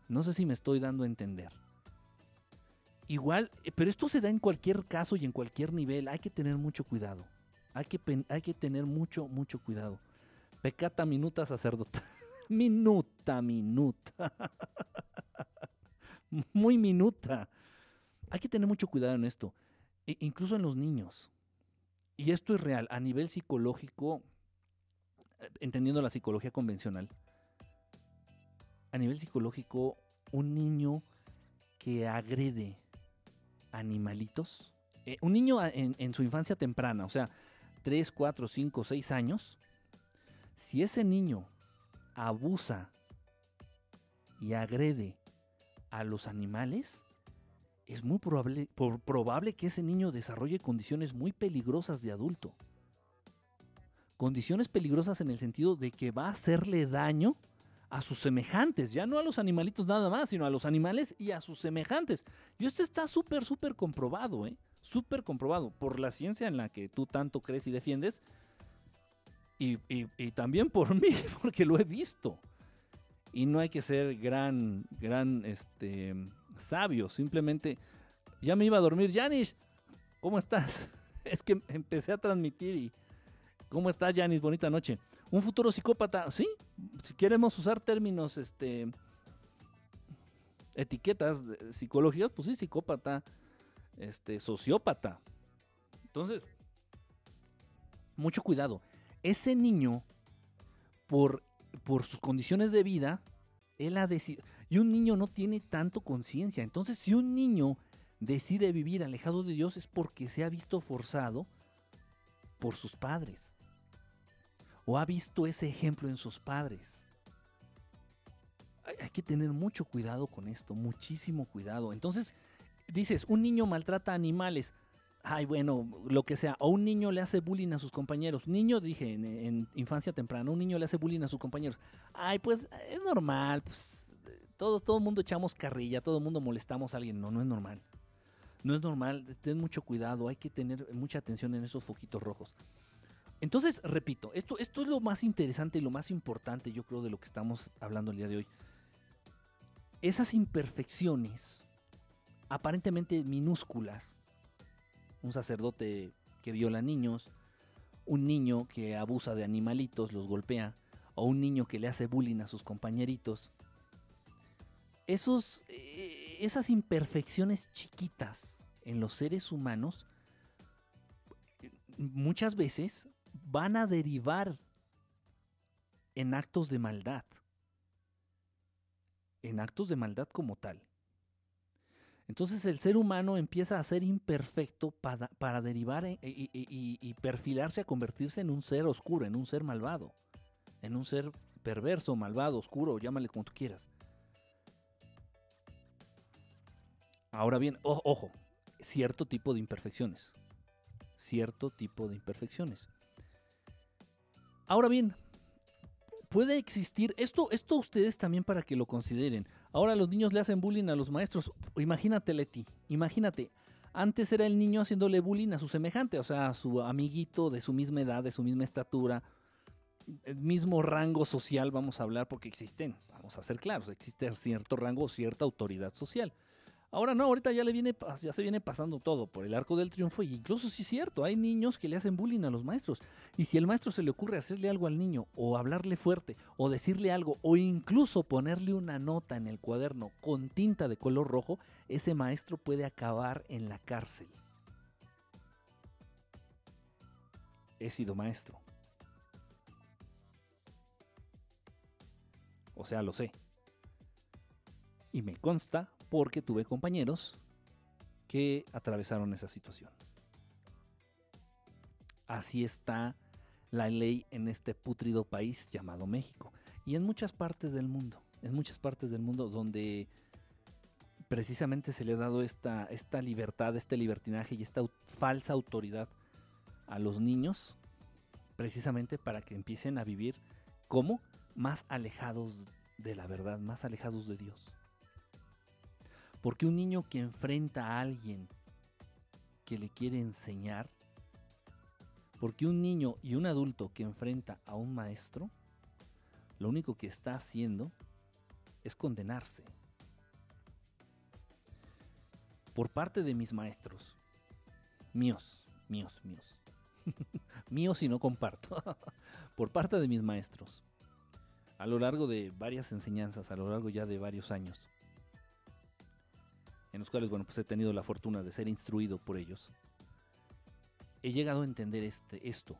No sé si me estoy dando a entender. Igual, eh, pero esto se da en cualquier caso y en cualquier nivel. Hay que tener mucho cuidado. Hay que, hay que tener mucho, mucho cuidado. Pecata minuta sacerdota. *laughs* minuta, minuta. *laughs* Muy minuta. Hay que tener mucho cuidado en esto. e incluso en los niños. Y esto es real, a nivel psicológico, eh, entendiendo la psicología convencional, a nivel psicológico, un niño que agrede animalitos, eh, un niño en, en, su infancia temprana, o sea, 3, 4, 5, 6 años, si ese niño abusa y agrede a los animales, es muy probable, probable que ese niño desarrolle condiciones muy peligrosas de adulto. Condiciones peligrosas en el sentido de que va a hacerle daño a sus semejantes, ya no a los animalitos nada más, sino a los animales y a sus semejantes. Y esto está súper, súper comprobado, ¿eh? Súper comprobado por la ciencia en la que tú tanto crees y defiendes. Y, y también por *laughs* mí, porque lo he visto. Y no hay que ser gran, gran, este, sabio. Simplemente, ya me iba a dormir. Janis, ¿cómo estás? *laughs* Es que empecé a transmitir y... ¿Cómo estás, Janis? Bonita noche. Un futuro psicópata, sí. Si queremos usar términos, este... Etiquetas psicológicas, pues sí, psicópata, este, sociópata. Entonces, mucho cuidado. Ese niño, por, por sus condiciones de vida, él ha decidido... Y un niño no tiene tanto conciencia. Entonces, si un niño decide vivir alejado de Dios es porque se ha visto forzado por sus padres. O ha visto ese ejemplo en sus padres. Hay, que tener mucho cuidado con esto, muchísimo cuidado. Entonces, dices, un niño maltrata animales. Ay, bueno, lo que sea. O un niño le hace bullying a sus compañeros. Niño, dije, en, en infancia temprana, un niño le hace bullying a sus compañeros. Ay, pues es normal, pues todo, el mundo echamos carrilla, todo el mundo molestamos a alguien. No, no es normal. No es normal. Ten mucho cuidado. Hay que tener mucha atención en esos foquitos rojos. Entonces, repito, esto, esto es lo más interesante y lo más importante, yo creo, de lo que estamos hablando el día de hoy. Esas imperfecciones, aparentemente minúsculas, un sacerdote que viola niños, un niño que abusa de animalitos, los golpea, o un niño que le hace bullying a sus compañeritos, esos, eh, esas imperfecciones chiquitas en los seres humanos muchas veces van a derivar en actos de maldad, en actos de maldad como tal. Entonces el ser humano empieza a ser imperfecto para, derivar y, y, perfilarse a convertirse en un ser oscuro, en un ser malvado, en un ser perverso, malvado, oscuro, llámale como tú quieras. Ahora bien, ojo, cierto tipo de imperfecciones. Cierto tipo de imperfecciones. Ahora bien, puede existir, esto, esto ustedes también para que lo consideren. Ahora los niños le hacen bullying a los maestros. Imagínate, Leti, imagínate. Antes era el niño haciéndole bullying a su semejante, o sea, a su amiguito de su misma edad, de su misma estatura, mismo rango social, vamos a hablar, porque existen, vamos a ser claros, existe cierto rango, cierta autoridad social. Ahora no, ahorita ya le viene, ya se viene pasando todo por el arco del triunfo y incluso sí es cierto, hay niños que le hacen bullying a los maestros. Y si el maestro se le ocurre hacerle algo al niño o hablarle fuerte o decirle algo o incluso ponerle una nota en el cuaderno con tinta de color rojo, ese maestro puede acabar en la cárcel. He sido maestro. O sea, lo sé. Y me consta porque tuve compañeros que atravesaron esa situación. Así está la ley en este putrido país llamado México y en muchas partes del mundo, en muchas partes del mundo donde precisamente se le ha dado esta, esta libertad, este libertinaje y esta falsa autoridad a los niños, precisamente para que empiecen a vivir como más alejados de la verdad, más alejados de Dios. Porque un niño que enfrenta a alguien que le quiere enseñar, porque un niño y un adulto que enfrenta a un maestro, lo único que está haciendo es condenarse. Por parte de mis maestros, míos, míos, míos, *laughs* míos y no comparto, *laughs* por parte de mis maestros, a lo largo de varias enseñanzas, a lo largo ya de varios años, en los cuales, bueno, pues he tenido la fortuna de ser instruido por ellos. he llegado a entender este, esto.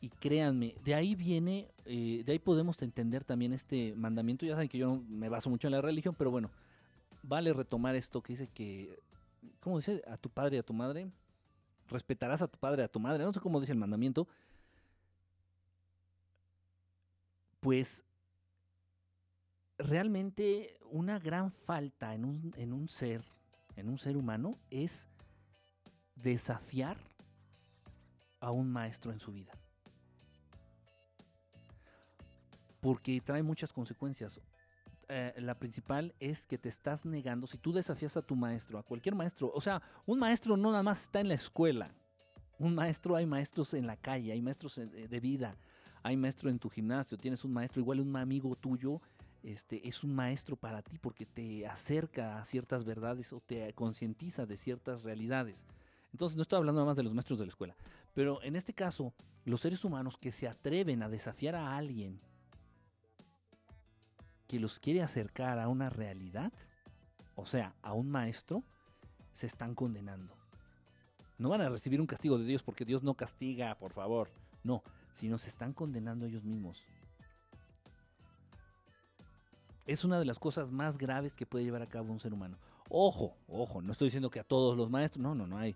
Y créanme, de ahí viene, eh, de ahí podemos entender también este mandamiento. Ya saben que yo no me baso mucho en la religión, pero bueno, vale retomar esto que dice que, ¿cómo dice? A tu padre y a tu madre. Respetarás a tu padre y a tu madre. No sé cómo dice el mandamiento. Pues realmente una gran falta en un, en un ser, en un ser humano, es desafiar a un maestro en su vida. Porque trae muchas consecuencias. Eh, la principal es que te estás negando, si tú desafías a tu maestro, a cualquier maestro, o sea, un maestro no nada más está en la escuela, un maestro hay maestros en la calle, hay maestros de vida, hay maestro en tu gimnasio, tienes un maestro, igual un amigo tuyo, este, es un maestro para ti porque te acerca a ciertas verdades o te concientiza de ciertas realidades. Entonces no estoy hablando nada más de los maestros de la escuela, pero en este caso, los seres humanos que se atreven a desafiar a alguien que los quiere acercar a una realidad, o sea, a un maestro, se están condenando. No van a recibir un castigo de Dios porque Dios no castiga, por favor. No, sino se están condenando ellos mismos. Es una de las cosas más graves que puede llevar a cabo un ser humano. Ojo, ojo, no estoy diciendo que a todos los maestros, no, no, no hay.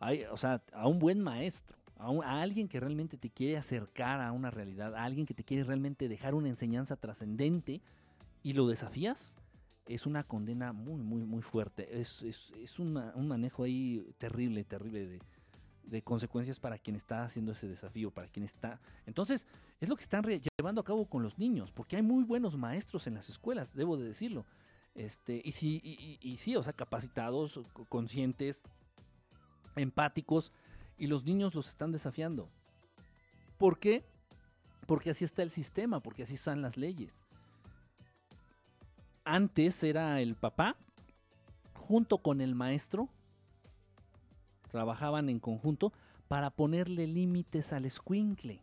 hay o sea, a un buen maestro, a, a, alguien que realmente te quiere acercar a una realidad, a alguien que te quiere realmente dejar una enseñanza trascendente, y lo desafías, es una condena muy, muy, muy fuerte. Es, es, es un manejo ahí terrible, terrible de, de, consecuencias para quien está haciendo ese desafío, para quien está... Entonces, es lo que están llevando a cabo con los niños, porque hay muy buenos maestros en las escuelas, debo de decirlo. Este, y, sí, y, y sí, o sea, capacitados, conscientes, empáticos, y los niños los están desafiando. ¿Por qué? Porque así está el sistema, porque así están las leyes antes era el papá junto con el maestro, trabajaban en conjunto para ponerle límites al escuincle.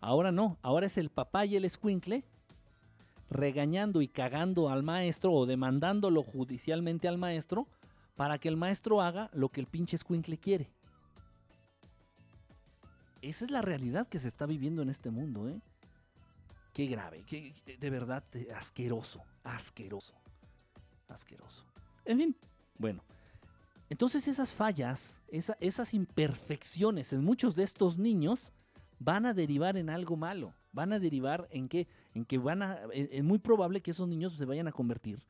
Ahora no, ahora es el papá y el escuincle regañando y cagando al maestro o demandándolo judicialmente al maestro para que el maestro haga lo que el pinche escuincle quiere. Esa es la realidad que se está viviendo en este mundo, ¿eh? Qué grave, qué, de verdad asqueroso, asqueroso, asqueroso. En fin, bueno. Entonces esas fallas, esas imperfecciones en muchos de estos niños van a derivar en algo malo. Van a derivar en que, en que van a, es muy probable que esos niños se vayan a convertir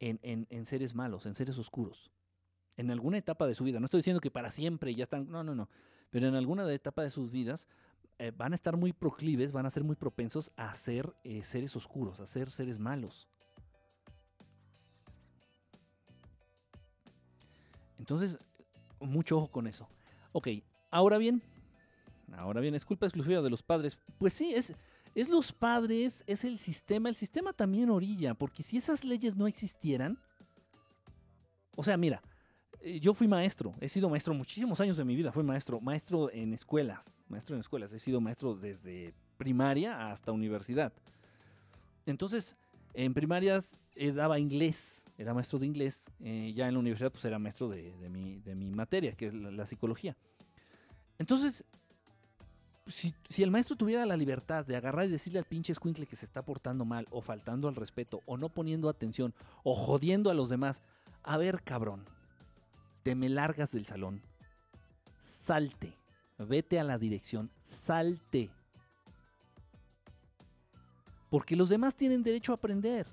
en, en seres malos, en seres oscuros. En alguna etapa de su vida. No estoy diciendo que para siempre ya están, no, no, no. Pero en alguna etapa de sus vidas eh, van a estar muy proclives, van a ser muy propensos a ser eh, seres oscuros, a ser seres malos. Entonces, mucho ojo con eso. Ok, ahora bien, ahora bien, es culpa exclusiva de los padres. Pues sí, es, es los padres, es el sistema. El sistema también orilla, porque si esas leyes no existieran, o sea, mira, eh, yo fui maestro, he sido maestro muchísimos años de mi vida, fui maestro, maestro en escuelas, maestro en escuelas, he sido maestro desde primaria hasta universidad. Entonces, en primarias daba inglés, era maestro de inglés, eh, ya en la universidad pues era maestro de, mi, de mi, materia, que es la, psicología. Entonces, si, si, el maestro tuviera la libertad de agarrar y decirle al pinche escuincle que se está portando mal, o faltando al respeto, o no poniendo atención, o jodiendo a los demás, a ver cabrón, te me largas del salón. Salte. Vete a la dirección. Salte. Porque los demás tienen derecho a aprender.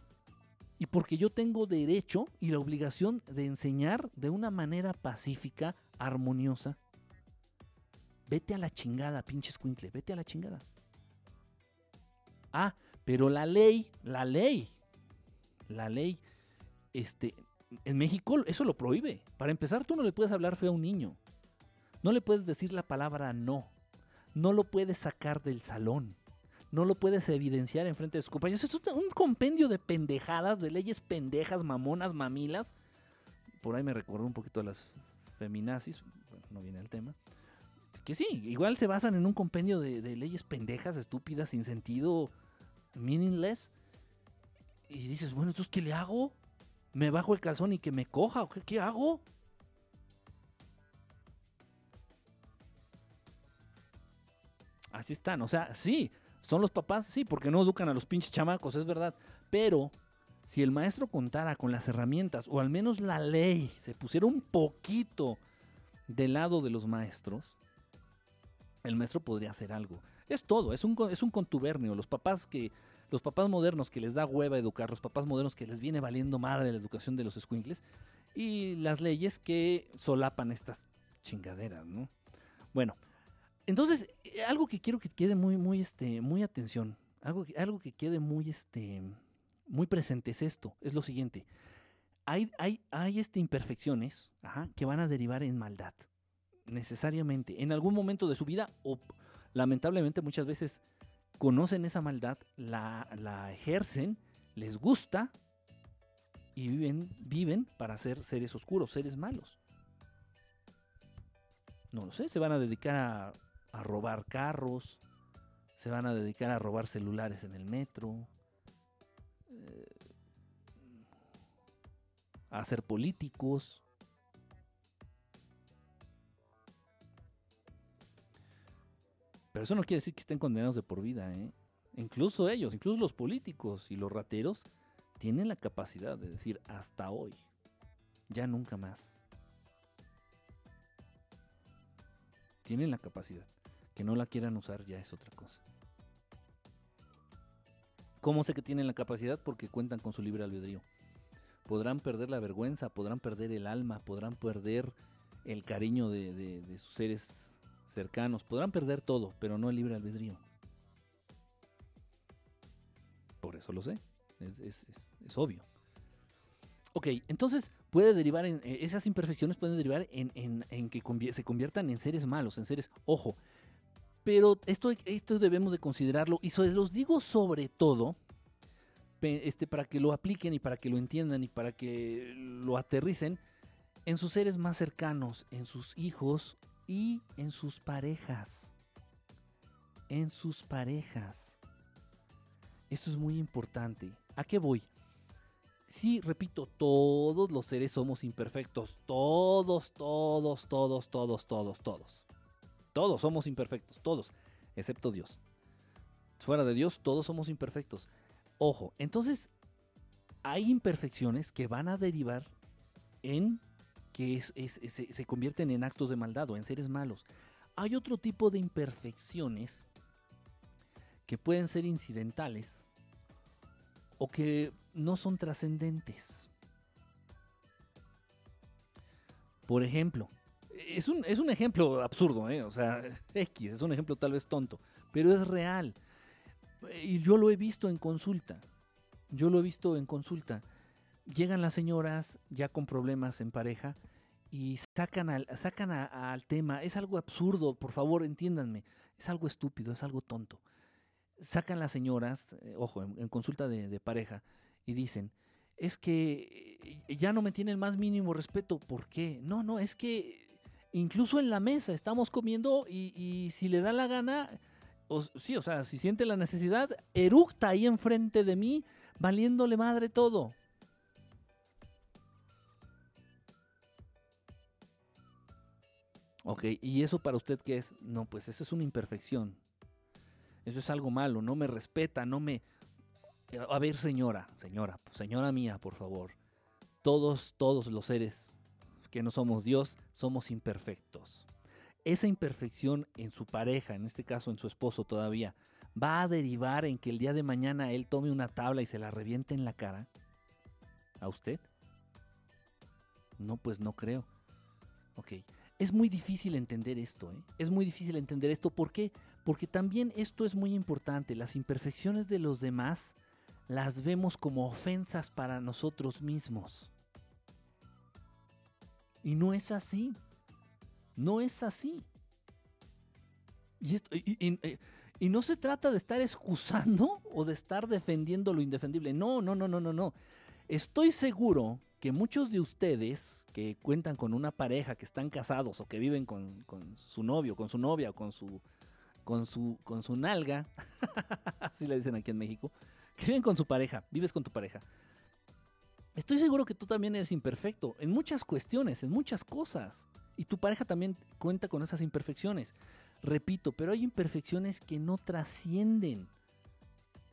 Y porque yo tengo derecho y la obligación de enseñar de una manera pacífica, armoniosa. Vete a la chingada, pinche escuincle. Vete a la chingada. Ah, pero la ley, la ley, la ley, este, en México eso lo prohíbe. Para empezar, tú no le puedes hablar feo a un niño. No le puedes decir la palabra no. No lo puedes sacar del salón no lo puedes evidenciar en frente de sus compañeros. Es un compendio de pendejadas, de leyes pendejas, mamonas, mamilas. Por ahí me recordó un poquito a las feminazis, bueno, no viene el tema. Que sí, igual se basan en un compendio de, leyes pendejas, estúpidas, sin sentido, meaningless. Y dices, bueno, entonces, ¿qué le hago? ¿Me bajo el calzón y que me coja? ¿O qué hago? Así están, o sea, sí, son los papás, sí, porque no educan a los pinches chamacos, es verdad. Pero si el maestro contara con las herramientas, o al menos la ley, se pusiera un poquito del lado de los maestros, el maestro podría hacer algo. Es todo, es un, es un contubernio. Los papás que. Los papás modernos que les da hueva educar, los papás modernos que les viene valiendo madre la educación de los squinkles, y las leyes que solapan estas chingaderas, ¿no? Bueno, entonces, eh, algo que quiero que quede muy, muy, este, muy atención, algo, algo que quede muy, este, muy presente es esto, es lo siguiente. Hay, hay, hay este, imperfecciones que van a derivar en maldad, necesariamente, en algún momento de su vida o lamentablemente muchas veces conocen esa maldad, la, la ejercen, les gusta y viven, viven para ser seres oscuros, seres malos. No lo sé, se van a dedicar a, a robar carros, se van a dedicar a robar celulares en el metro, eh, a ser políticos. Pero eso no quiere decir que estén condenados de por vida, ¿eh? Incluso ellos, incluso los políticos y los rateros, tienen la capacidad de decir hasta hoy, ya nunca más. Tienen la capacidad. Que no la quieran usar ya es otra cosa. ¿Cómo sé que tienen la capacidad? Porque cuentan con su libre albedrío. Podrán perder la vergüenza, podrán perder el alma, podrán perder el cariño de, sus seres cercanos, podrán perder todo, pero no el libre albedrío. Por eso lo sé, es, obvio. Ok, entonces puede derivar en, eh, esas imperfecciones pueden derivar en, que se conviertan en seres malos, en seres, ojo, pero esto, esto debemos de considerarlo y se los digo sobre todo este, para que lo apliquen y para que lo entiendan y para que lo aterricen en sus seres más cercanos, en sus hijos y en sus parejas. En sus parejas. Esto es muy importante. ¿A qué voy? Sí, repito, todos los seres somos imperfectos. Todos, todos, todos, todos, todos, todos. Todos somos imperfectos, todos, excepto Dios. Fuera de Dios, todos somos imperfectos. Ojo, entonces hay imperfecciones que van a derivar en que se, convierten en actos de maldad o en seres malos. Hay otro tipo de imperfecciones que pueden ser incidentales o que no son trascendentes. Por ejemplo, es un, es un ejemplo absurdo, ¿eh? o sea, *laughs* X, es un ejemplo tal vez tonto, pero es real. Y yo lo he visto en consulta. Yo lo he visto en consulta. Llegan las señoras ya con problemas en pareja y sacan al, sacan al tema. Es algo absurdo, por favor, entiéndanme. Es algo estúpido, es algo tonto. Sacan las señoras, eh, ojo, en, consulta de, de pareja, y dicen, es que eh, ya no me tienen más mínimo respeto. ¿Por qué? No, no, es que incluso en la mesa estamos comiendo y, si le da la gana, sí, o sea, si siente la necesidad, eructa ahí enfrente de mí, valiéndole madre todo. Ok, ¿y eso para usted qué es? No, pues eso es una imperfección. Eso es algo malo, no me respeta, no me... A ver, señora, señora, señora mía, por favor. Todos, todos los seres que no somos Dios, somos imperfectos esa imperfección en su pareja, en este caso en su esposo todavía, va a derivar en que el día de mañana él tome una tabla y se la reviente en la cara? ¿A usted? No, pues no creo. Ok. Es muy difícil entender esto, ¿eh? Es muy difícil entender esto. ¿Por qué? Porque también esto es muy importante. Las imperfecciones de los demás las vemos como ofensas para nosotros mismos. Y no es así. No es así. Y, esto, y, no se trata de estar excusando o de estar defendiendo lo indefendible. No, no, no, no, no, no. Estoy seguro que muchos de ustedes que cuentan con una pareja, que están casados o que viven con, su novio, con su novia o con su, con su, con su nalga, *laughs* así le dicen aquí en México, que viven con su pareja, vives con tu pareja. Estoy seguro que tú también eres imperfecto en muchas cuestiones, en muchas cosas. Y tu pareja también cuenta con esas imperfecciones. Repito, pero hay imperfecciones que no trascienden.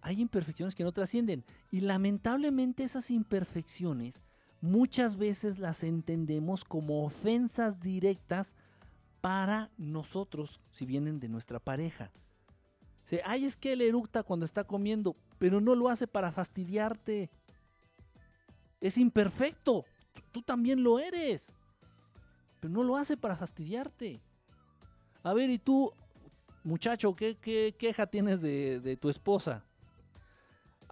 Hay imperfecciones que no trascienden. Y lamentablemente esas imperfecciones muchas veces las entendemos como ofensas directas para nosotros si vienen de nuestra pareja. Se, ay, es que él eructa cuando está comiendo, pero no lo hace para fastidiarte. Es imperfecto. Tú también lo eres. Pero no lo hace para fastidiarte. A ver, ¿y tú, muchacho, qué, queja tienes de, tu esposa?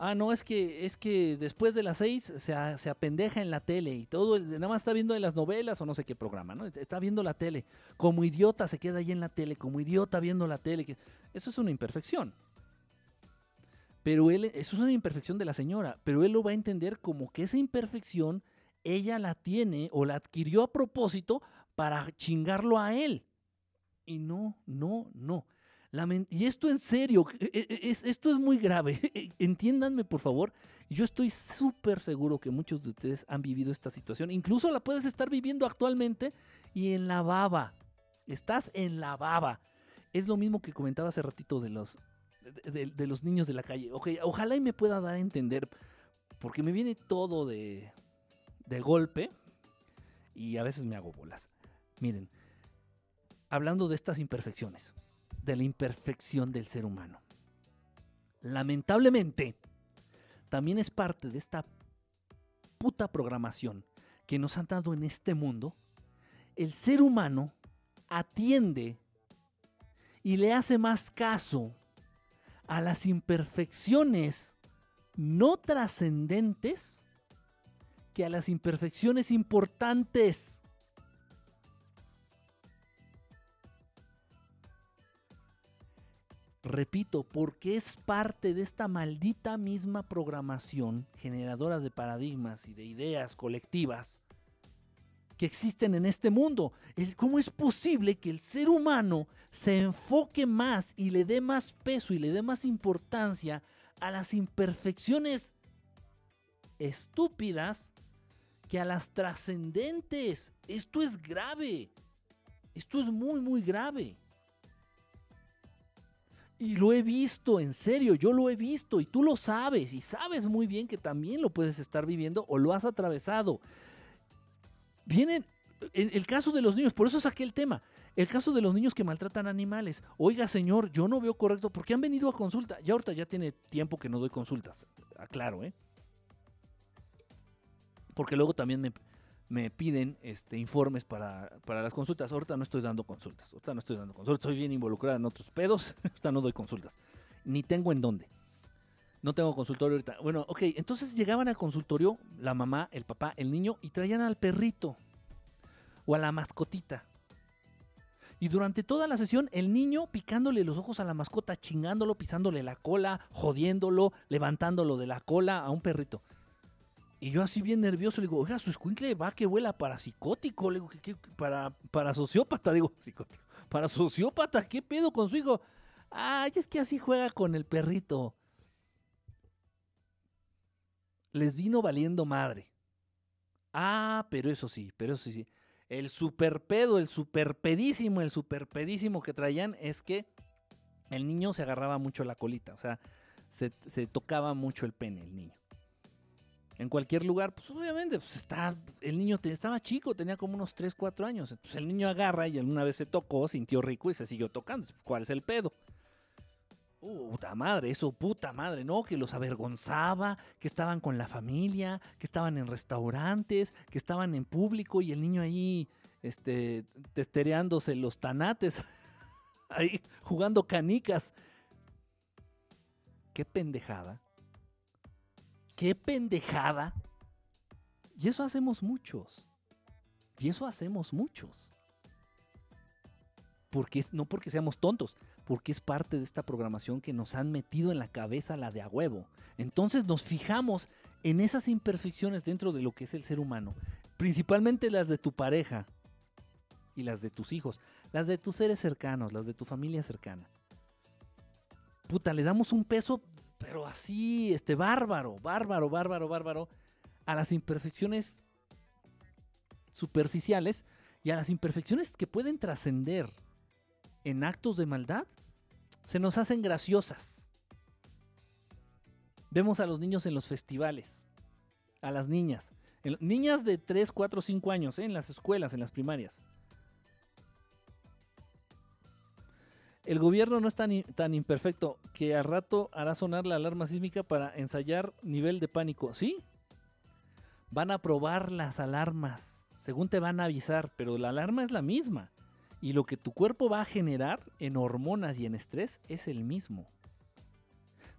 ah, no, es que, es que después de las seis se, se apendeja en la tele y todo, nada más está viendo en las novelas o no sé qué programa, ¿no? Está viendo la tele. Como idiota se queda ahí en la tele, como idiota viendo la tele. Eso es una imperfección. Pero él, eso es una imperfección de la señora, pero él lo va a entender como que esa imperfección ella la tiene o la adquirió a propósito para chingarlo a él. Y no, no, no y esto en serio, e, e, es, esto es muy grave. *laughs* Entiéndanme, por favor. Yo estoy súper seguro que muchos de ustedes han vivido esta situación. Incluso la puedes estar viviendo actualmente y en la baba. Estás en la baba. Es lo mismo que comentaba hace ratito de los, de, los niños de la calle. ojalá y me pueda dar a entender, porque me viene todo de, de golpe y a veces me hago bolas. Miren, hablando de estas imperfecciones de la imperfección del ser humano. Lamentablemente, también es parte de esta puta programación que nos han dado en este mundo. El ser humano atiende y le hace más caso a las imperfecciones no trascendentes que a las imperfecciones importantes. Repito, porque es parte de esta maldita misma programación generadora de paradigmas y de ideas colectivas que existen en este mundo. ¿Cómo es posible que el ser humano se enfoque más y le dé más peso y le dé más importancia a las imperfecciones estúpidas que a las trascendentes? Esto es grave. Esto es muy, muy grave. Y lo he visto, en serio, yo lo he visto y tú lo sabes y sabes muy bien que también lo puedes estar viviendo o lo has atravesado. Vienen, en el caso de los niños, por eso saqué el tema, el caso de los niños que maltratan animales. Oiga, señor, yo no veo correcto porque han venido a consulta. Ya ahorita ya tiene tiempo que no doy consultas, aclaro, ¿eh? Porque luego también me, me piden este, informes para, las consultas. Ahorita no estoy dando consultas. Ahorita no estoy dando consultas. Estoy bien involucrada en otros pedos. *laughs* ahorita no doy consultas. Ni tengo en dónde. No tengo consultorio ahorita. Bueno, ok. Entonces llegaban al consultorio la mamá, el papá, el niño y traían al perrito o a la mascotita. Y durante toda la sesión, el niño picándole los ojos a la mascota, chingándolo, pisándole la cola, jodiéndolo, levantándolo de la cola a un perrito. Y yo así bien nervioso le digo, oiga, su escuincle va que vuela para psicótico, le digo, ¿qué, para, para sociópata, digo, psicótico, para sociópata, ¿qué pedo con su hijo? Ay, es que así juega con el perrito. Les vino valiendo madre. Ah, pero eso sí, pero eso sí. El super pedo, el super pedísimo, el super pedísimo que traían es que el niño se agarraba mucho la colita, o sea, se, tocaba mucho el pene, el niño en cualquier lugar, pues obviamente, pues está, el niño estaba chico, tenía como unos 3, 4 años. Entonces el niño agarra y alguna vez se tocó, sintió rico y se siguió tocando. ¿Cuál es el pedo? Puta madre, eso, puta madre, ¿no? Que los avergonzaba, que estaban con la familia, que estaban en restaurantes, que estaban en público y el niño ahí, este, testereándose los tanates, *laughs* ahí jugando canicas. Qué pendejada qué pendejada. Y eso hacemos muchos. Y eso hacemos muchos. Porque, no porque seamos tontos, porque es parte de esta programación que nos han metido en la cabeza la de a huevo. Entonces nos fijamos en esas imperfecciones dentro de lo que es el ser humano, principalmente las de tu pareja y las de tus hijos, las de tus seres cercanos, las de tu familia cercana. Puta, le damos un peso pero así, este, bárbaro, bárbaro, bárbaro, bárbaro, a las imperfecciones superficiales y a las imperfecciones que pueden trascender. En actos de maldad se nos hacen graciosas. Vemos a los niños en los festivales, a las niñas, niñas de 3, 4, 5 años, ¿eh? en las escuelas, en las primarias. El gobierno no es tan, tan imperfecto que al rato hará sonar la alarma sísmica para ensayar nivel de pánico. ¿Sí? Van a probar las alarmas, según te van a avisar, pero la alarma es la misma. Y lo que tu cuerpo va a generar en hormonas y en estrés es el mismo.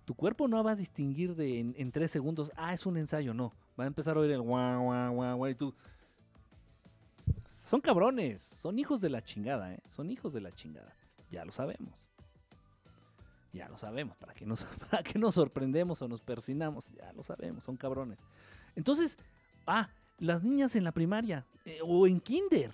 Tu cuerpo no va a distinguir de en, tres segundos, ah, es un ensayo, no. Va a empezar a oír el guau, guau, guau, guau, y tú... Son cabrones, son hijos de la chingada, ¿eh? Son hijos de la chingada. Ya lo sabemos. Ya lo sabemos. ¿Para qué nos, *laughs* para qué nos sorprendemos o nos persinamos? Ya lo sabemos, son cabrones. Entonces, ah, las niñas en la primaria eh, o en kinder,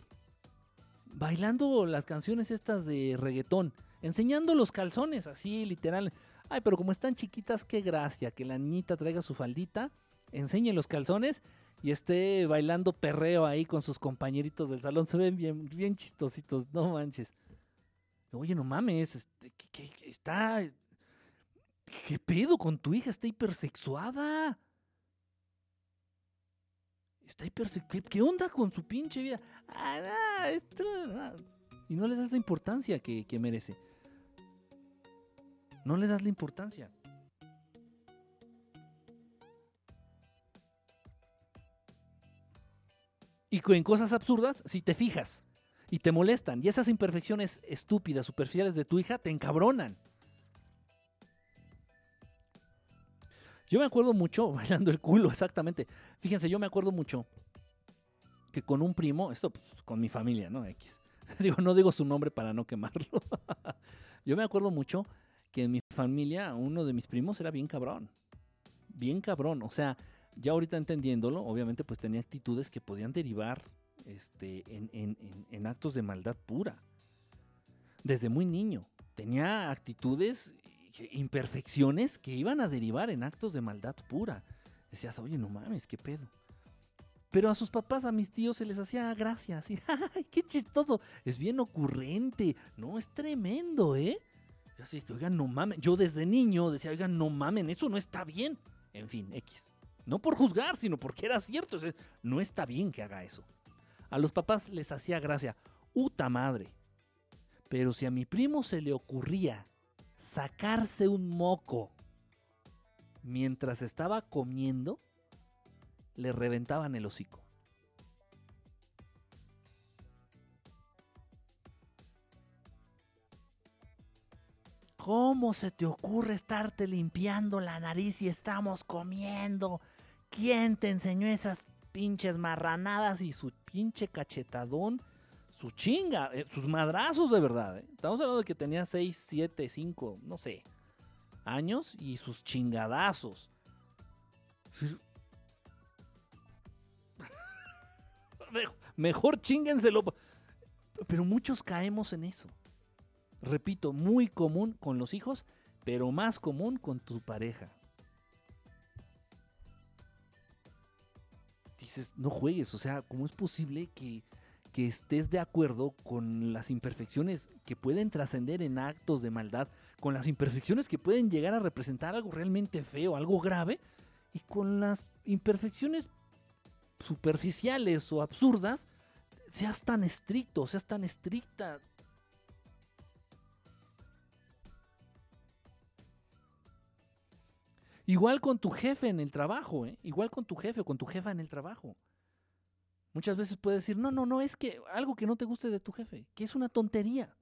bailando las canciones estas de reggaetón, enseñando los calzones, así literal. Ay, pero como están chiquitas, qué gracia que la niñita traiga su faldita, enseñe los calzones y esté bailando perreo ahí con sus compañeritos del salón. Se ven bien, bien chistositos, no manches. Oye, no mames, este, ¿qué, está... ¿Qué pedo con tu hija? Está hipersexuada. Está. ¿Qué, onda con su pinche vida? Ah, y no le das la importancia que, que merece. No le das la importancia. Y en cosas absurdas, si te fijas, y te molestan. Y esas imperfecciones estúpidas, superficiales de tu hija te encabronan. Yo me acuerdo mucho, *laughs* bailando el culo, exactamente. Fíjense, yo me acuerdo mucho que con un primo, esto pues, con mi familia, ¿no? X. *laughs* Digo, no digo su nombre para no quemarlo. *laughs* yo me acuerdo mucho que en mi familia uno de mis primos era bien cabrón. Bien cabrón. O sea, ya ahorita entendiéndolo, obviamente pues tenía actitudes que podían derivar este, en, actos de maldad pura. Desde muy niño. Tenía actitudes, imperfecciones que iban a derivar en actos de maldad pura. Decías, oye, no mames, qué pedo. Pero a sus papás, a mis tíos, se les hacía gracia. Así, *laughs* ¡ay, qué chistoso! Es bien ocurrente. No, es tremendo, ¿eh? Yo así que, oigan, no mamen. Yo desde niño decía, oigan, no mamen, eso no está bien. En fin, X. No por juzgar, sino porque era cierto. No está bien que haga eso. A los papás les hacía gracia. ¡Uta madre! Pero si a mi primo se le ocurría sacarse un moco mientras estaba comiendo, le reventaban el hocico. ¿Cómo se te ocurre estarte limpiando la nariz si estamos comiendo? ¿Quién te enseñó esas pinches marranadas y su pinche cachetadón, su chinga, eh, sus madrazos de verdad. Eh. Estamos hablando de que tenía 6, 7, 5, no sé, años y sus chingadazos. Mejor chingenselo. Pero muchos caemos en eso. Repito, muy común con los hijos, pero más común con tu pareja. no juegues, o sea, ¿cómo es posible que, que estés de acuerdo con las imperfecciones que pueden trascender en actos de maldad, con las imperfecciones que pueden llegar a representar algo realmente feo, algo grave, y con las imperfecciones superficiales o absurdas, seas tan estricto, seas tan estricta. Igual con tu jefe en el trabajo, ¿eh? igual con tu jefe o con tu jefa en el trabajo. Muchas veces puedes decir, no, no, no, es que algo que no te guste de tu jefe, que es una tontería.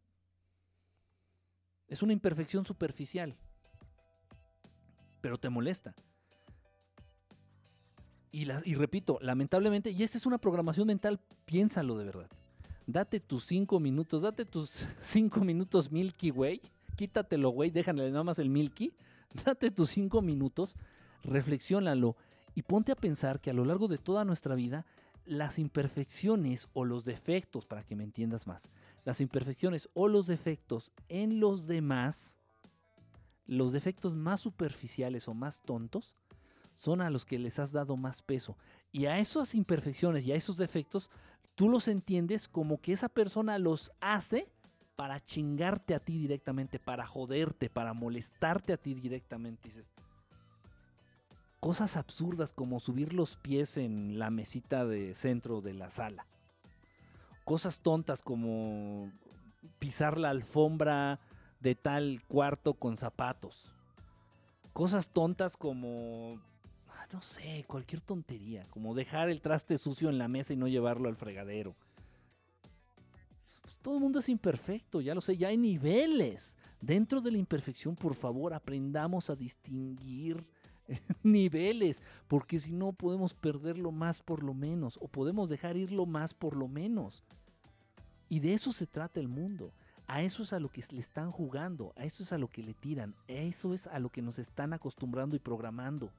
Es una imperfección superficial, pero te molesta. Y, y repito, lamentablemente, y esta es una programación mental, piénsalo de verdad. Date tus cinco minutos, date tus *laughs* cinco minutos Milky Way, quítatelo, güey, déjale nada más el Milky Date tus cinco minutos, reflexiónalo y ponte a pensar que a lo largo de toda nuestra vida, las imperfecciones o los defectos, para que me entiendas más, las imperfecciones o los defectos en los demás, los defectos más superficiales o más tontos, son a los que les has dado más peso. Y a esas imperfecciones y a esos defectos, tú los entiendes como que esa persona los hace para chingarte a ti directamente, para joderte, para molestarte a ti directamente. Dices, cosas absurdas como subir los pies en la mesita de centro de la sala. Cosas tontas como pisar la alfombra de tal cuarto con zapatos. Cosas tontas como, ah, no sé, cualquier tontería, como dejar el traste sucio en la mesa y no llevarlo al fregadero todo el mundo es imperfecto, ya lo sé, ya hay niveles. Dentro de la imperfección, por favor, aprendamos a distinguir *laughs* niveles, porque si no podemos perder lo más por lo menos, o podemos dejar ir lo más por lo menos. Y de eso se trata el mundo. A eso es a lo que le están jugando, a eso es a lo que le tiran, a eso es a lo que nos están acostumbrando y programando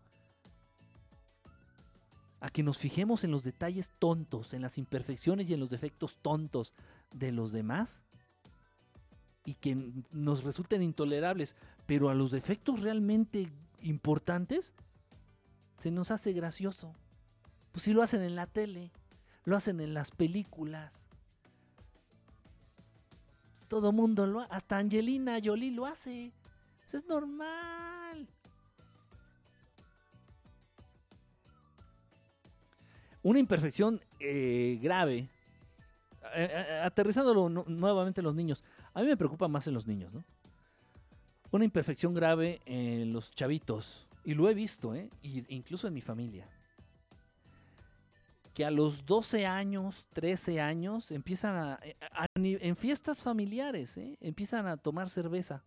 a que nos fijemos en los detalles tontos, en las imperfecciones y en los defectos tontos de los demás y que nos resulten intolerables, pero a los defectos realmente importantes se nos hace gracioso. Pues si lo hacen en la tele, lo hacen en las películas. Pues todo mundo lo hasta Angelina Jolie lo hace. Pues es normal. Una imperfección eh, grave, eh, eh, aterrizándolo nuevamente en los niños, a mí me preocupa más en los niños, ¿no? Una imperfección grave en los chavitos, y lo he visto, ¿eh? incluso en mi familia, que a los 12 años, 13 años, empiezan a, en fiestas familiares, ¿eh? empiezan a tomar cerveza.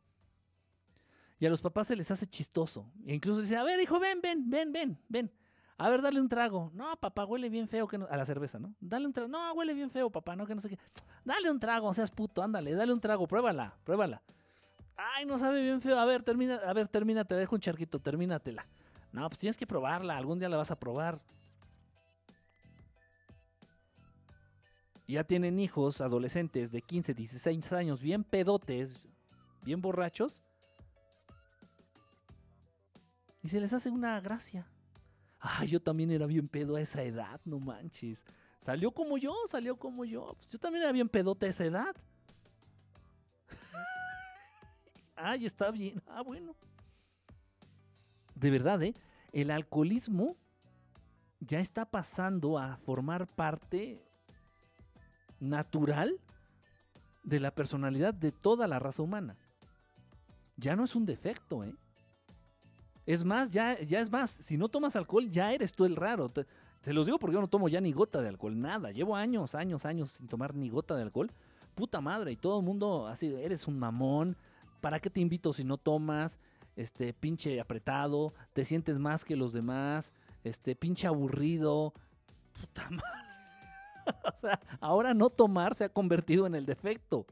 Y a los papás se les hace chistoso. E incluso dicen, a ver, hijo, ven, ven, ven, ven, ven. A ver, dale un trago. No, papá, huele bien feo a la cerveza, ¿no? Dale un trago. No, huele bien feo, papá, no que no sé qué. Dale un trago, seas puto, ándale, dale un trago, pruébala, pruébala. Ay, no sabe bien feo. A ver, termina, a ver, termina, te dejo un charquito, termínatela. No, pues tienes que probarla, algún día la vas a probar. Ya tienen hijos, adolescentes de 15, 16 años, bien pedotes, bien borrachos. Y se les hace una gracia. Ay, yo también era bien pedo a esa edad, no manches. Salió como yo, salió como yo. Pues yo también era bien pedote a esa edad. Ay, está bien. Ah, bueno. De verdad, ¿eh? El alcoholismo ya está pasando a formar parte natural de la personalidad de toda la raza humana. Ya no es un defecto, ¿eh? Es más, ya, ya es más, si no tomas alcohol, ya eres tú el raro. Te, los digo porque yo no tomo ya ni gota de alcohol, nada. Llevo años, años, años sin tomar ni gota de alcohol. Puta madre, y todo el mundo así, eres un mamón. ¿Para qué te invito si no tomas? Este, pinche apretado, te sientes más que los demás, este, pinche aburrido. Puta *laughs* madre. o sea, ahora no tomar se ha convertido en el defecto.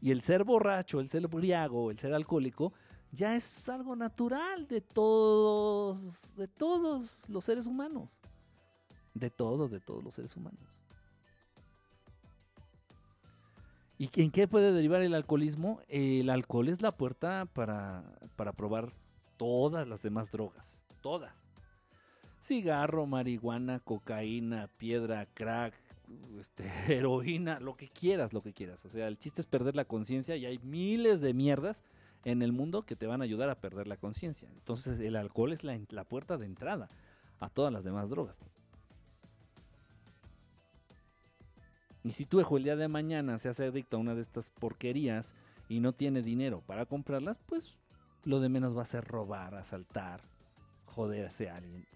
Y el ser borracho, el ser briago, el ser alcohólico, ya es algo natural de todos, de todos los seres humanos. De todos, de todos los seres humanos. ¿Y en qué puede derivar el alcoholismo? El alcohol es la puerta para, para probar todas las demás drogas. Todas. Cigarro, marihuana, cocaína, piedra, crack, este, *laughs* heroína, lo que quieras, lo que quieras. O sea, el chiste es perder la conciencia y hay miles de mierdas en el mundo que te van a ayudar a perder la conciencia. Entonces el alcohol es la, la, puerta de entrada a todas las demás drogas. Y si tu hijo el día de mañana se hace adicto a una de estas porquerías y no tiene dinero para comprarlas, pues lo de menos va a ser robar, asaltar, joderse a alguien.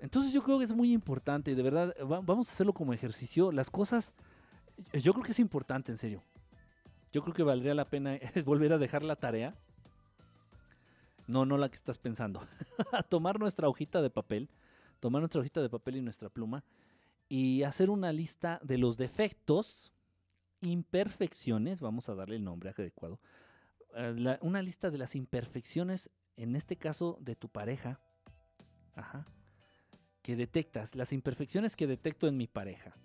Entonces yo creo que es muy importante, y de verdad, vamos a hacerlo como ejercicio. Las cosas yo creo que es importante, en serio. Yo creo que valdría la pena *laughs* volver a dejar la tarea. No, no la que estás pensando. *laughs* a tomar nuestra hojita de papel, tomar nuestra hojita de papel y nuestra pluma y hacer una lista de los defectos, imperfecciones, vamos a darle el nombre adecuado, eh, una lista de las imperfecciones, en este caso de tu pareja, que detectas, las imperfecciones que detecto en mi pareja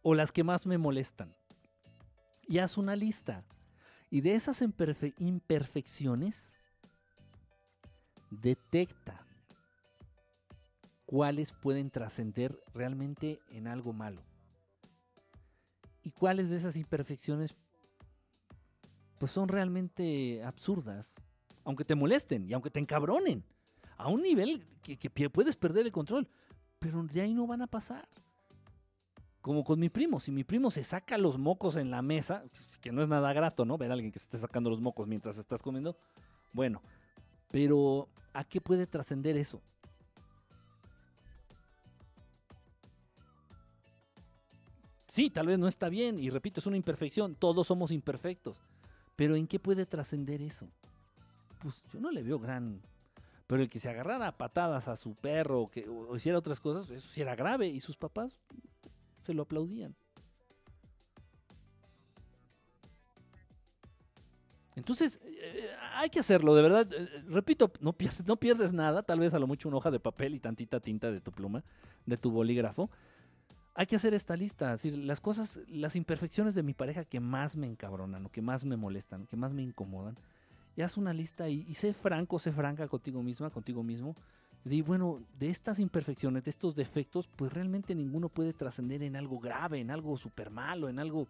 o las que más me molestan. Y haz una lista. Y de esas imperfecciones, detecta cuáles pueden trascender realmente en algo malo. y cuáles de esas imperfecciones pues son realmente absurdas, aunque te molesten y aunque te encabronen, a un nivel que, que puedes perder el control, pero de ahí no van a pasar. Como con mi primo, si mi primo se saca los mocos en la mesa, que no es nada grato, ¿no? Ver a alguien que se esté sacando los mocos mientras estás comiendo. Bueno, pero ¿a qué puede trascender eso? Sí, tal vez no está bien, y repito, es una imperfección, todos somos imperfectos, pero ¿en qué puede trascender eso? Pues yo no le veo gran... Pero el que se agarrara a patadas a su perro o que hiciera otras cosas, eso sí era grave, y sus papás se lo aplaudían. Entonces, eh, hay que hacerlo, de verdad. Eh, repito, no pierdes, no pierdes nada, tal vez a lo mucho una hoja de papel y tantita tinta de tu pluma, de tu bolígrafo. Hay que hacer esta lista, decir, las cosas, las imperfecciones de mi pareja que más me encabronan, o que más me molestan, que más me incomodan. Y haz una lista y, y sé franco, sé franca contigo misma, contigo mismo, y bueno, de estas imperfecciones, de estos defectos, pues realmente ninguno puede trascender en algo grave, en algo súper malo, en algo...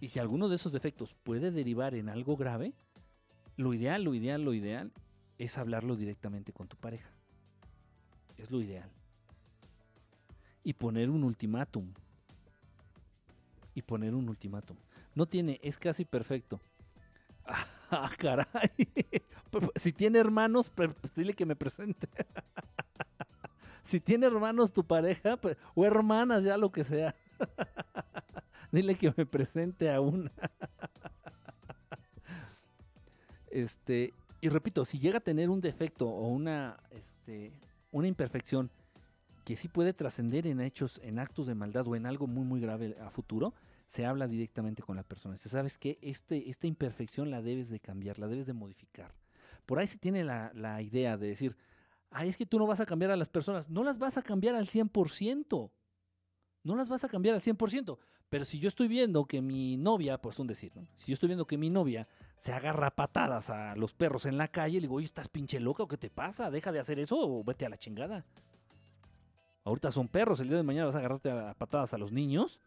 Y si alguno de esos defectos puede derivar en algo grave, lo ideal, lo ideal, lo ideal es hablarlo directamente con tu pareja. Es lo ideal. Y poner un ultimátum. Y poner un ultimátum. No tiene, es casi perfecto. *laughs* Ah, caray. Si tiene hermanos, pues dile que me presente. *laughs* Si tiene hermanos tu pareja, pues, o hermanas, ya lo que sea. *laughs* Dile que me presente a una. Este, y repito, si llega a tener un defecto o una, este, una imperfección que sí puede trascender en hechos, en actos de maldad o en algo muy, muy grave a futuro, se habla directamente con la persona. Sabes que este, esta imperfección la debes de cambiar, la debes de modificar. Por ahí se tiene la, idea de decir, ay, es que tú no vas a cambiar a las personas. No las vas a cambiar al 100%. No las vas a cambiar al 100%. Pero si yo estoy viendo que mi novia, por un decir, si yo estoy viendo que mi novia se agarra patadas a los perros en la calle, le digo, oye, ¿estás pinche loca o qué te pasa? Deja de hacer eso o vete a la chingada. Ahorita son perros, el día de mañana vas a agarrarte a patadas a los niños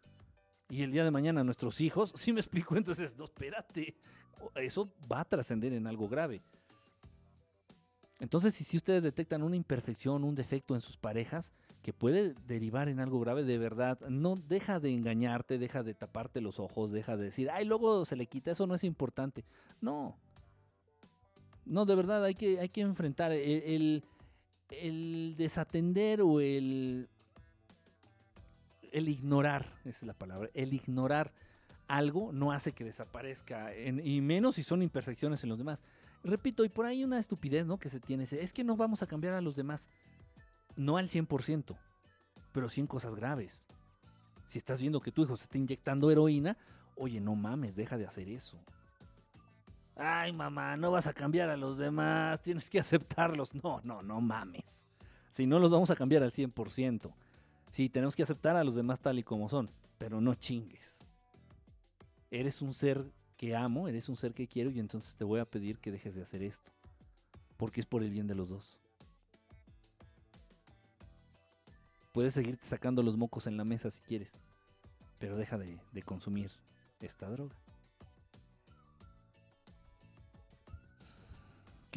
y el día de mañana a nuestros hijos. *laughs* Si me explico, entonces, no, espérate. Eso va a trascender en algo grave. Entonces, si, ustedes detectan una imperfección, un defecto en sus parejas que puede derivar en algo grave, de verdad, no deja de engañarte, deja de taparte los ojos, deja de decir, ay, luego se le quita, eso no es importante. No. No, de verdad, hay que, hay que enfrentar el, desatender o el, el ignorar, esa es la palabra, el ignorar algo no hace que desaparezca, y menos si son imperfecciones en los demás. Repito, y por ahí una estupidez, ¿no? Que se tiene, es que no vamos a cambiar a los demás. No al 100%, pero sí en cosas graves. Si estás viendo que tu hijo se está inyectando heroína, oye, no mames, deja de hacer eso. Ay, mamá, no vas a cambiar a los demás, tienes que *laughs* aceptarlos. No, no, no mames. Si no los vamos a cambiar al 100%. Sí, tenemos que aceptar a los demás tal y como son, pero no chingues. Eres un ser que amo, eres un ser que quiero y entonces te voy a pedir que dejes de hacer esto. Porque es por el bien de los dos. Puedes seguirte sacando los mocos en la mesa si quieres, pero deja de, consumir esta droga.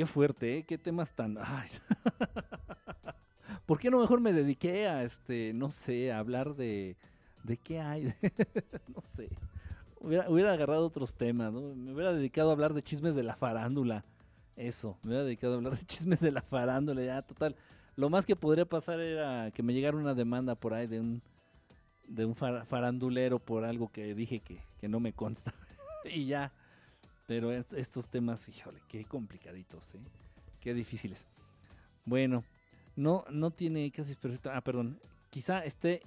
Qué fuerte, ¿eh? Qué temas tan... *laughs* ¿Por qué no mejor me dediqué a, este, no sé, a hablar de... ¿De qué hay? *laughs* no sé. Hubiera, agarrado otros temas, ¿no? Me hubiera dedicado a hablar de chismes de la farándula. Eso, me hubiera dedicado a hablar de *laughs* chismes de la farándula, ya, total. Lo más que podría pasar era que me llegara una demanda por ahí de un, de un farandulero por algo que dije que, que no me consta. y ya. Pero estos temas, híjole, qué complicaditos, ¿eh? Qué difíciles. Bueno, no, no tiene casi perfecto. Ah, perdón. Quizá esté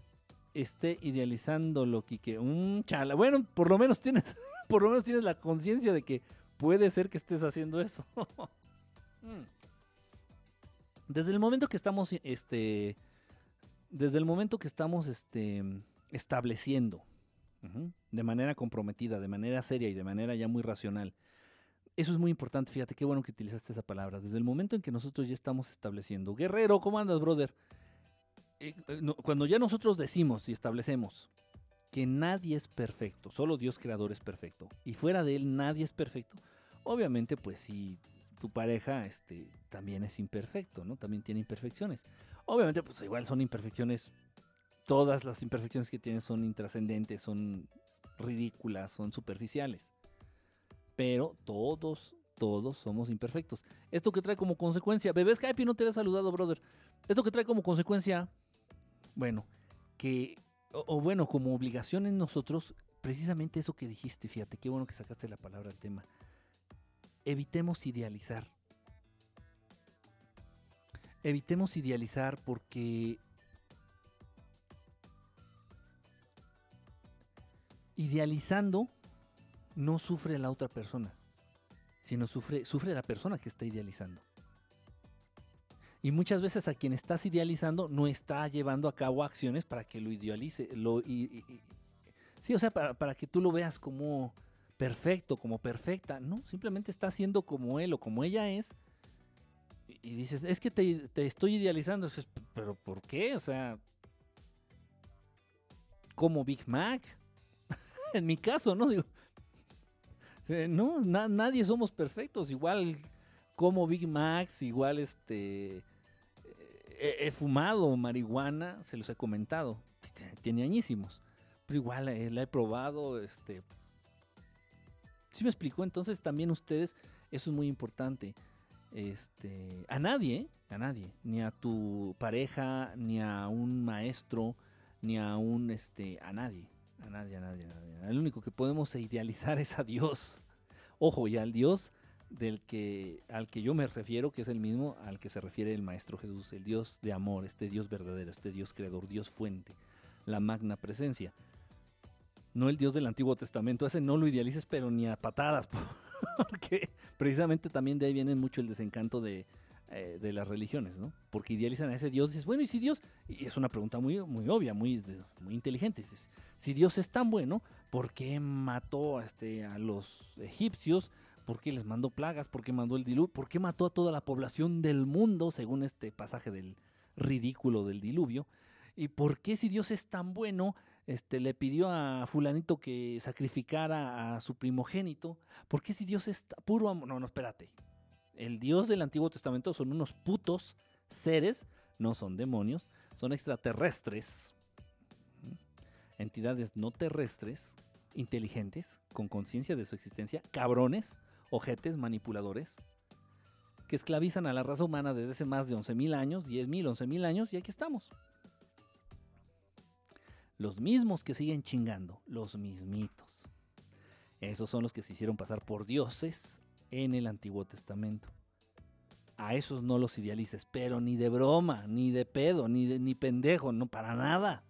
esté idealizando lo que un chala. Bueno, por lo menos tienes, *laughs* por lo menos tienes la conciencia de que puede ser que estés haciendo eso. *laughs* Mm. Desde el momento que estamos, este, desde el momento que estamos, este, estableciendo de manera comprometida, de manera seria y de manera ya muy racional. Eso es muy importante, fíjate qué bueno que utilizaste esa palabra. Desde el momento en que nosotros ya estamos estableciendo, guerrero, ¿cómo andas, brother? eh, cuando ya nosotros decimos y establecemos que nadie es perfecto, solo Dios creador es perfecto, y fuera de él nadie es perfecto, obviamente pues si tu pareja este, también es imperfecto, ¿no? También tiene imperfecciones. Obviamente pues igual son imperfecciones, todas las imperfecciones que tiene son intrascendentes, son ridículas, son superficiales. Pero todos, todos somos imperfectos. Esto que trae como consecuencia, bebé Skype no te había saludado, brother. Esto que trae como consecuencia, bueno, que, o, bueno, como obligación en nosotros, precisamente eso que dijiste, fíjate, qué bueno que sacaste la palabra al tema. Evitemos idealizar. Evitemos idealizar porque idealizando no sufre la otra persona, sino sufre, sufre la persona que está idealizando. Y muchas veces a quien estás idealizando no está llevando a cabo acciones para que lo idealice. Lo, sí, o sea, para, que tú lo veas como perfecto, como perfecta. No, simplemente está haciendo como él o como ella es. Y, dices, es que te, te estoy idealizando. Pero ¿por qué? O sea, como Big Mac. *laughs* en mi caso, ¿no? Digo, no, nadie somos perfectos. Igual como Big Macs, igual este he, fumado marihuana, se los he comentado, tiene añísimos, pero igual eh, la he probado, este... ¿Sí me explicó? Entonces también ustedes, eso es muy importante, este, a nadie, a nadie, ni a tu pareja, ni a un maestro, ni a un, este, a nadie, a nadie, a nadie, a nadie. El único que podemos idealizar es a Dios. Ojo, y al Dios del que, al que yo me refiero, que es el mismo al que se refiere el Maestro Jesús, el Dios de amor, este Dios verdadero, este Dios creador, Dios fuente, la magna presencia. No el Dios del Antiguo Testamento, ese no lo idealices, pero ni a patadas, *laughs* porque precisamente también de ahí viene mucho el desencanto de, eh, de las religiones, ¿no? Porque idealizan a ese Dios, dices, bueno, ¿y si Dios? Y es una pregunta muy, muy obvia, muy, muy inteligente. si Dios es tan bueno, ¿por qué mató este, a los egipcios? ¿Por qué les mandó plagas? ¿Por qué mandó el diluvio? ¿Por qué mató a toda la población del mundo, según este pasaje del ridículo del diluvio? ¿Y por qué si Dios es tan bueno, este, le pidió a fulanito que sacrificara a su primogénito? ¿Por qué si Dios es puro amor? No, no, espérate. El Dios del Antiguo Testamento son unos putos seres, no son demonios, son extraterrestres, entidades no terrestres, inteligentes, con conciencia de su existencia, cabrones, ojetes manipuladores que esclavizan a la raza humana desde hace más de 11.000 años, 10.000, 11.000 años, y aquí estamos. Los mismos que siguen chingando, los mismitos. Esos son los que se hicieron pasar por dioses en el Antiguo Testamento. A esos no los idealices, pero ni de broma, ni de pedo, ni, de, ni pendejo, no para nada.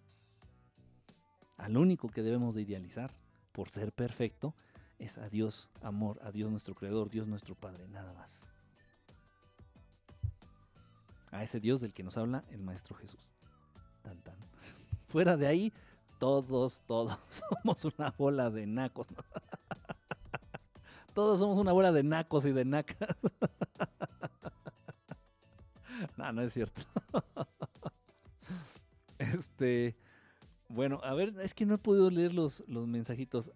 Al único que debemos de idealizar, por ser perfecto, es a Dios amor, a Dios nuestro Creador, Dios nuestro Padre, nada más. A ese Dios del que nos habla el Maestro Jesús. Tan, tan. *laughs* Fuera de ahí, todos, todos *laughs* somos una bola de nacos. *laughs* todos somos una bola de nacos y de nacas. *laughs* no, no es cierto. *laughs* este. Bueno, a ver, es que no he podido leer los, los mensajitos.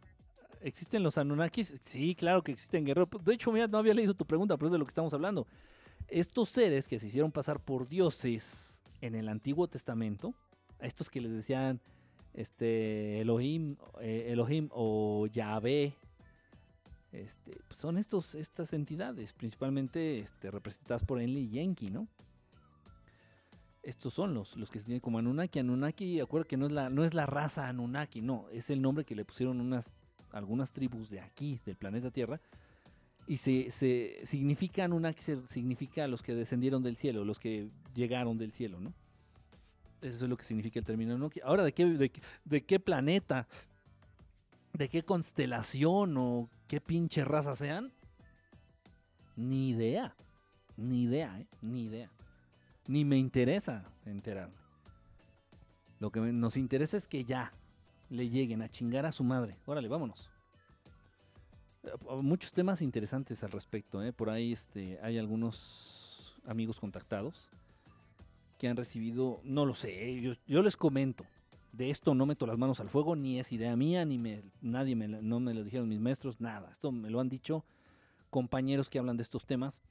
¿Existen los Anunnakis? Sí, claro que existen, guerrero. De hecho, mira, no había leído tu pregunta, pero es de lo que estamos hablando. Estos seres que se hicieron pasar por dioses en el Antiguo Testamento, a estos que les decían este, Elohim, eh, Elohim o Yahvé, este, pues son estos, estas entidades, principalmente este, representadas por Enli y Enki, ¿no? Estos son los, los que se tienen como Anunnaki. Anunnaki, acuerda que no es, la, no es la raza Anunnaki, no, es el nombre que le pusieron unas algunas tribus de aquí, del planeta Tierra, y se, se significan una significa los que descendieron del cielo, los que llegaron del cielo, ¿no? Eso es lo que significa el término ¿no? Ahora, ¿de qué, de, qué planeta, de qué constelación o qué pinche raza sean? Ni idea, ni idea, ¿eh? Ni idea. Ni me interesa enterarme. Lo que nos interesa es que ya, le lleguen a chingar a su madre. Órale, vámonos. Muchos temas interesantes al respecto. ¿eh? Por ahí este, hay algunos amigos contactados que han recibido, no lo sé, yo les comento. De esto no meto las manos al fuego, ni es idea mía, ni me, nadie me, no me lo dijeron mis maestros, nada. Esto me lo han dicho compañeros que hablan de estos temas,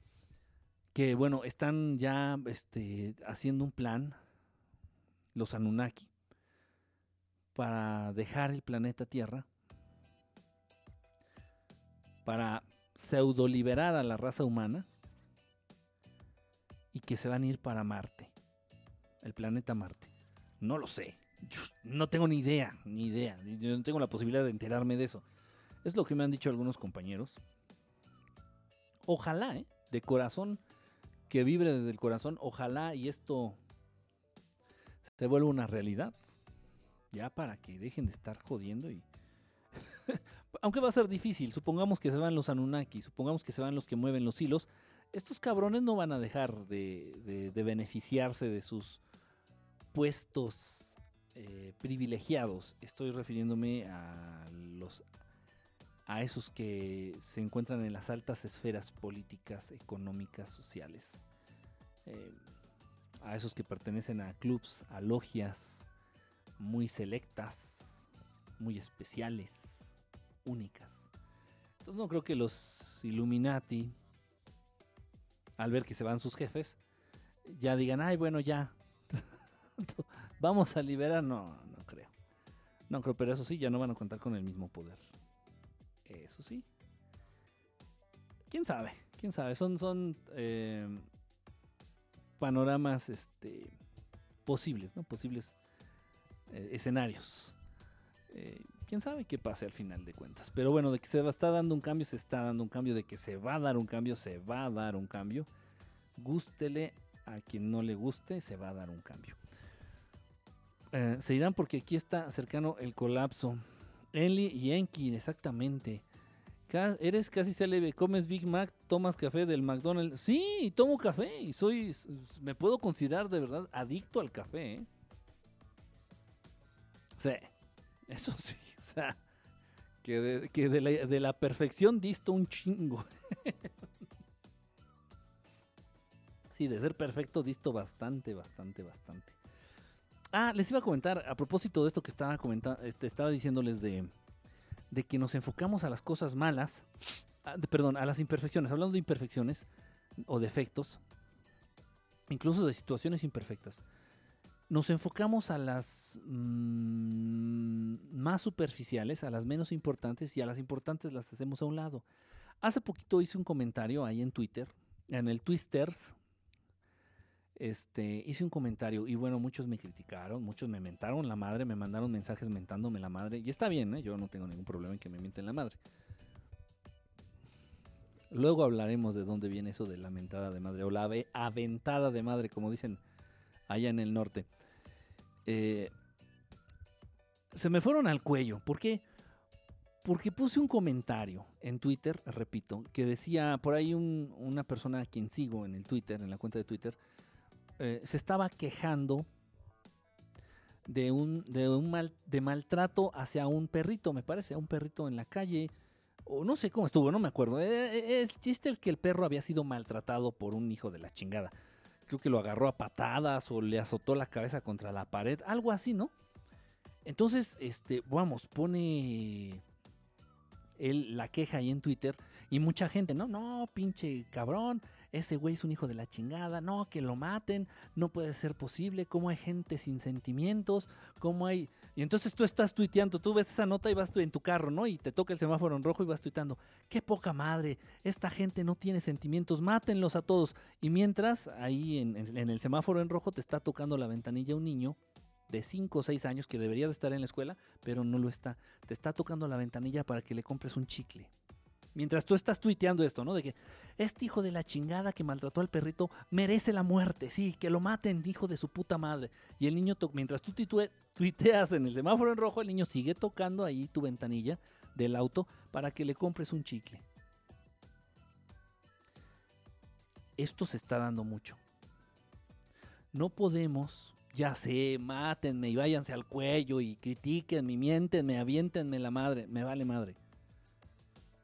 que bueno, están ya este, haciendo un plan, los Anunnaki, para dejar el planeta Tierra, para pseudo liberar a la raza humana y que se van a ir para Marte, el planeta Marte. No lo sé, no tengo ni idea, ni idea, yo no tengo la posibilidad de enterarme de eso. Es lo que me han dicho algunos compañeros. Ojalá, ¿eh? de corazón, que vibre desde el corazón, ojalá y esto se vuelva una realidad. Ya para que dejen de estar jodiendo y... *laughs* Aunque va a ser difícil, supongamos que se van los Anunnaki, supongamos que se van los que mueven los hilos, estos cabrones no van a dejar de, beneficiarse de sus puestos eh, privilegiados. Estoy refiriéndome a los a esos que se encuentran en las altas esferas políticas, económicas, sociales, eh, a esos que pertenecen a clubs, a logias muy selectas, muy especiales, únicas. Entonces no creo que los Illuminati, al ver que se van sus jefes, ya digan, ay, bueno, ya, *laughs* vamos a liberar. No, no creo. No creo, pero eso sí, ya no van a contar con el mismo poder. Eso sí. ¿Quién sabe? ¿Quién sabe? Son, son eh, panoramas este, posibles, ¿no? Posibles eh, escenarios. Eh, quién sabe qué pase al final de cuentas. Pero bueno, de que se va, está dando un cambio, se está dando un cambio. De que se va a dar un cambio, se va a dar un cambio. Gústele a quien no le guste, se va a dar un cambio. Se irán porque aquí está cercano el colapso. Enli y Enki, exactamente. eres casi célebre, comes Big Mac, tomas café del McDonald's. Sí, tomo café y soy, me puedo considerar de verdad adicto al café. ¿eh? Sí, eso sí, *laughs* o sea, que, de, la, perfección disto un chingo. *laughs* sí, de ser perfecto disto bastante, bastante, bastante. Ah, les iba a comentar, a propósito de esto que estaba comentando, este, estaba diciéndoles de, de que nos enfocamos a las cosas malas, perdón, a las imperfecciones, hablando de imperfecciones o defectos, incluso de situaciones imperfectas, nos enfocamos a las mm, más superficiales, a las menos importantes y a las importantes las hacemos a un lado. Hace poquito hice un comentario ahí en Twitter, en el Twisters, este, hice un comentario y bueno, muchos me criticaron, muchos me mentaron la madre, me mandaron mensajes mentándome la madre. Y está bien, ¿eh? yo no tengo ningún problema en que me mienten la madre. Luego hablaremos de dónde viene eso de la mentada de madre o la aventada de madre, como dicen allá en el norte. Eh, se me fueron al cuello. ¿Por qué? Porque puse un comentario en Twitter, repito, que decía por ahí una persona a quien sigo en el Twitter, en la cuenta de Twitter, eh, se estaba quejando de un, de un mal, de maltrato hacia un perrito, me parece, a un perrito en la calle. O no sé cómo estuvo, no me acuerdo. Eh, eh, es chiste el que el perro había sido maltratado por un hijo de la chingada. Creo que lo agarró a patadas o le azotó la cabeza contra la pared, algo así, ¿no? Entonces, este, vamos, pone él la queja ahí en Twitter y mucha gente, no, no, pinche cabrón, ese güey es un hijo de la chingada, no, que lo maten, no puede ser posible, cómo hay gente sin sentimientos, cómo hay... Y entonces tú estás tuiteando, tú ves esa nota y vas tú en tu carro, ¿no? Y te toca el semáforo en rojo y vas tuiteando, qué poca madre, esta gente no tiene sentimientos, mátenlos a todos. Y mientras ahí en, en el semáforo en rojo te está tocando la ventanilla un niño de 5 o 6 años que debería de estar en la escuela, pero no lo está. Te está tocando la ventanilla para que le compres un chicle. Mientras tú estás tuiteando esto, ¿no? De que este hijo de la chingada que maltrató al perrito merece la muerte, sí, que lo maten, hijo de su puta madre. Y el niño, mientras tú tuiteas en el semáforo en rojo, el niño sigue tocando ahí tu ventanilla del auto para que le compres un chicle. Esto se está dando mucho. No podemos, ya sé, mátenme y váyanse al cuello y critiquenme, miéntenme, aviéntenme la madre, me vale madre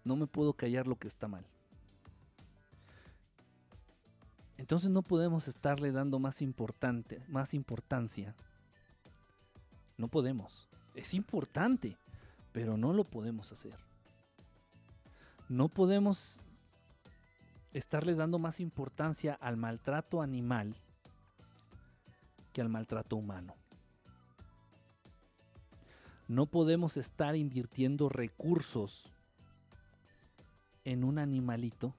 no me puedo callar lo que está mal. Entonces no podemos estarle dando más, importante, más importancia. No podemos. Es importante, pero no lo podemos hacer. No podemos estarle dando más importancia al maltrato animal que al maltrato humano. No podemos estar invirtiendo recursos en un animalito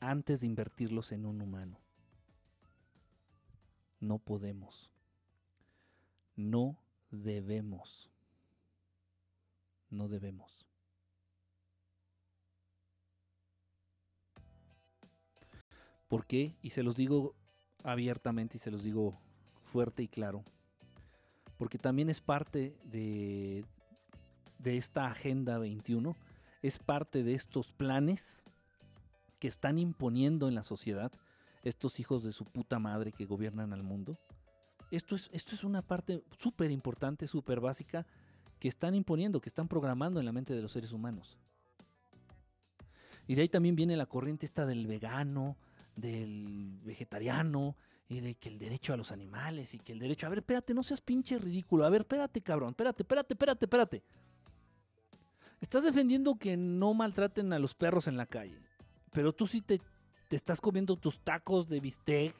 antes de invertirlos en un humano. No podemos. No debemos. No debemos. ¿Por qué? Y se los digo abiertamente y se los digo fuerte y claro. Porque también es parte de, de esta Agenda 21, es parte de estos planes que están imponiendo en la sociedad estos hijos de su puta madre que gobiernan al mundo. Esto es, esto es una parte súper importante, súper básica, que están imponiendo, que están programando en la mente de los seres humanos. Y de ahí también viene la corriente esta del vegano, del vegetariano, y de que el derecho a los animales, y que el derecho... A ver, espérate, no seas pinche ridículo. A ver, espérate, cabrón, espérate, espérate, espérate, espérate. Estás defendiendo que no maltraten a los perros en la calle, pero tú sí te, te estás comiendo tus tacos de bistec.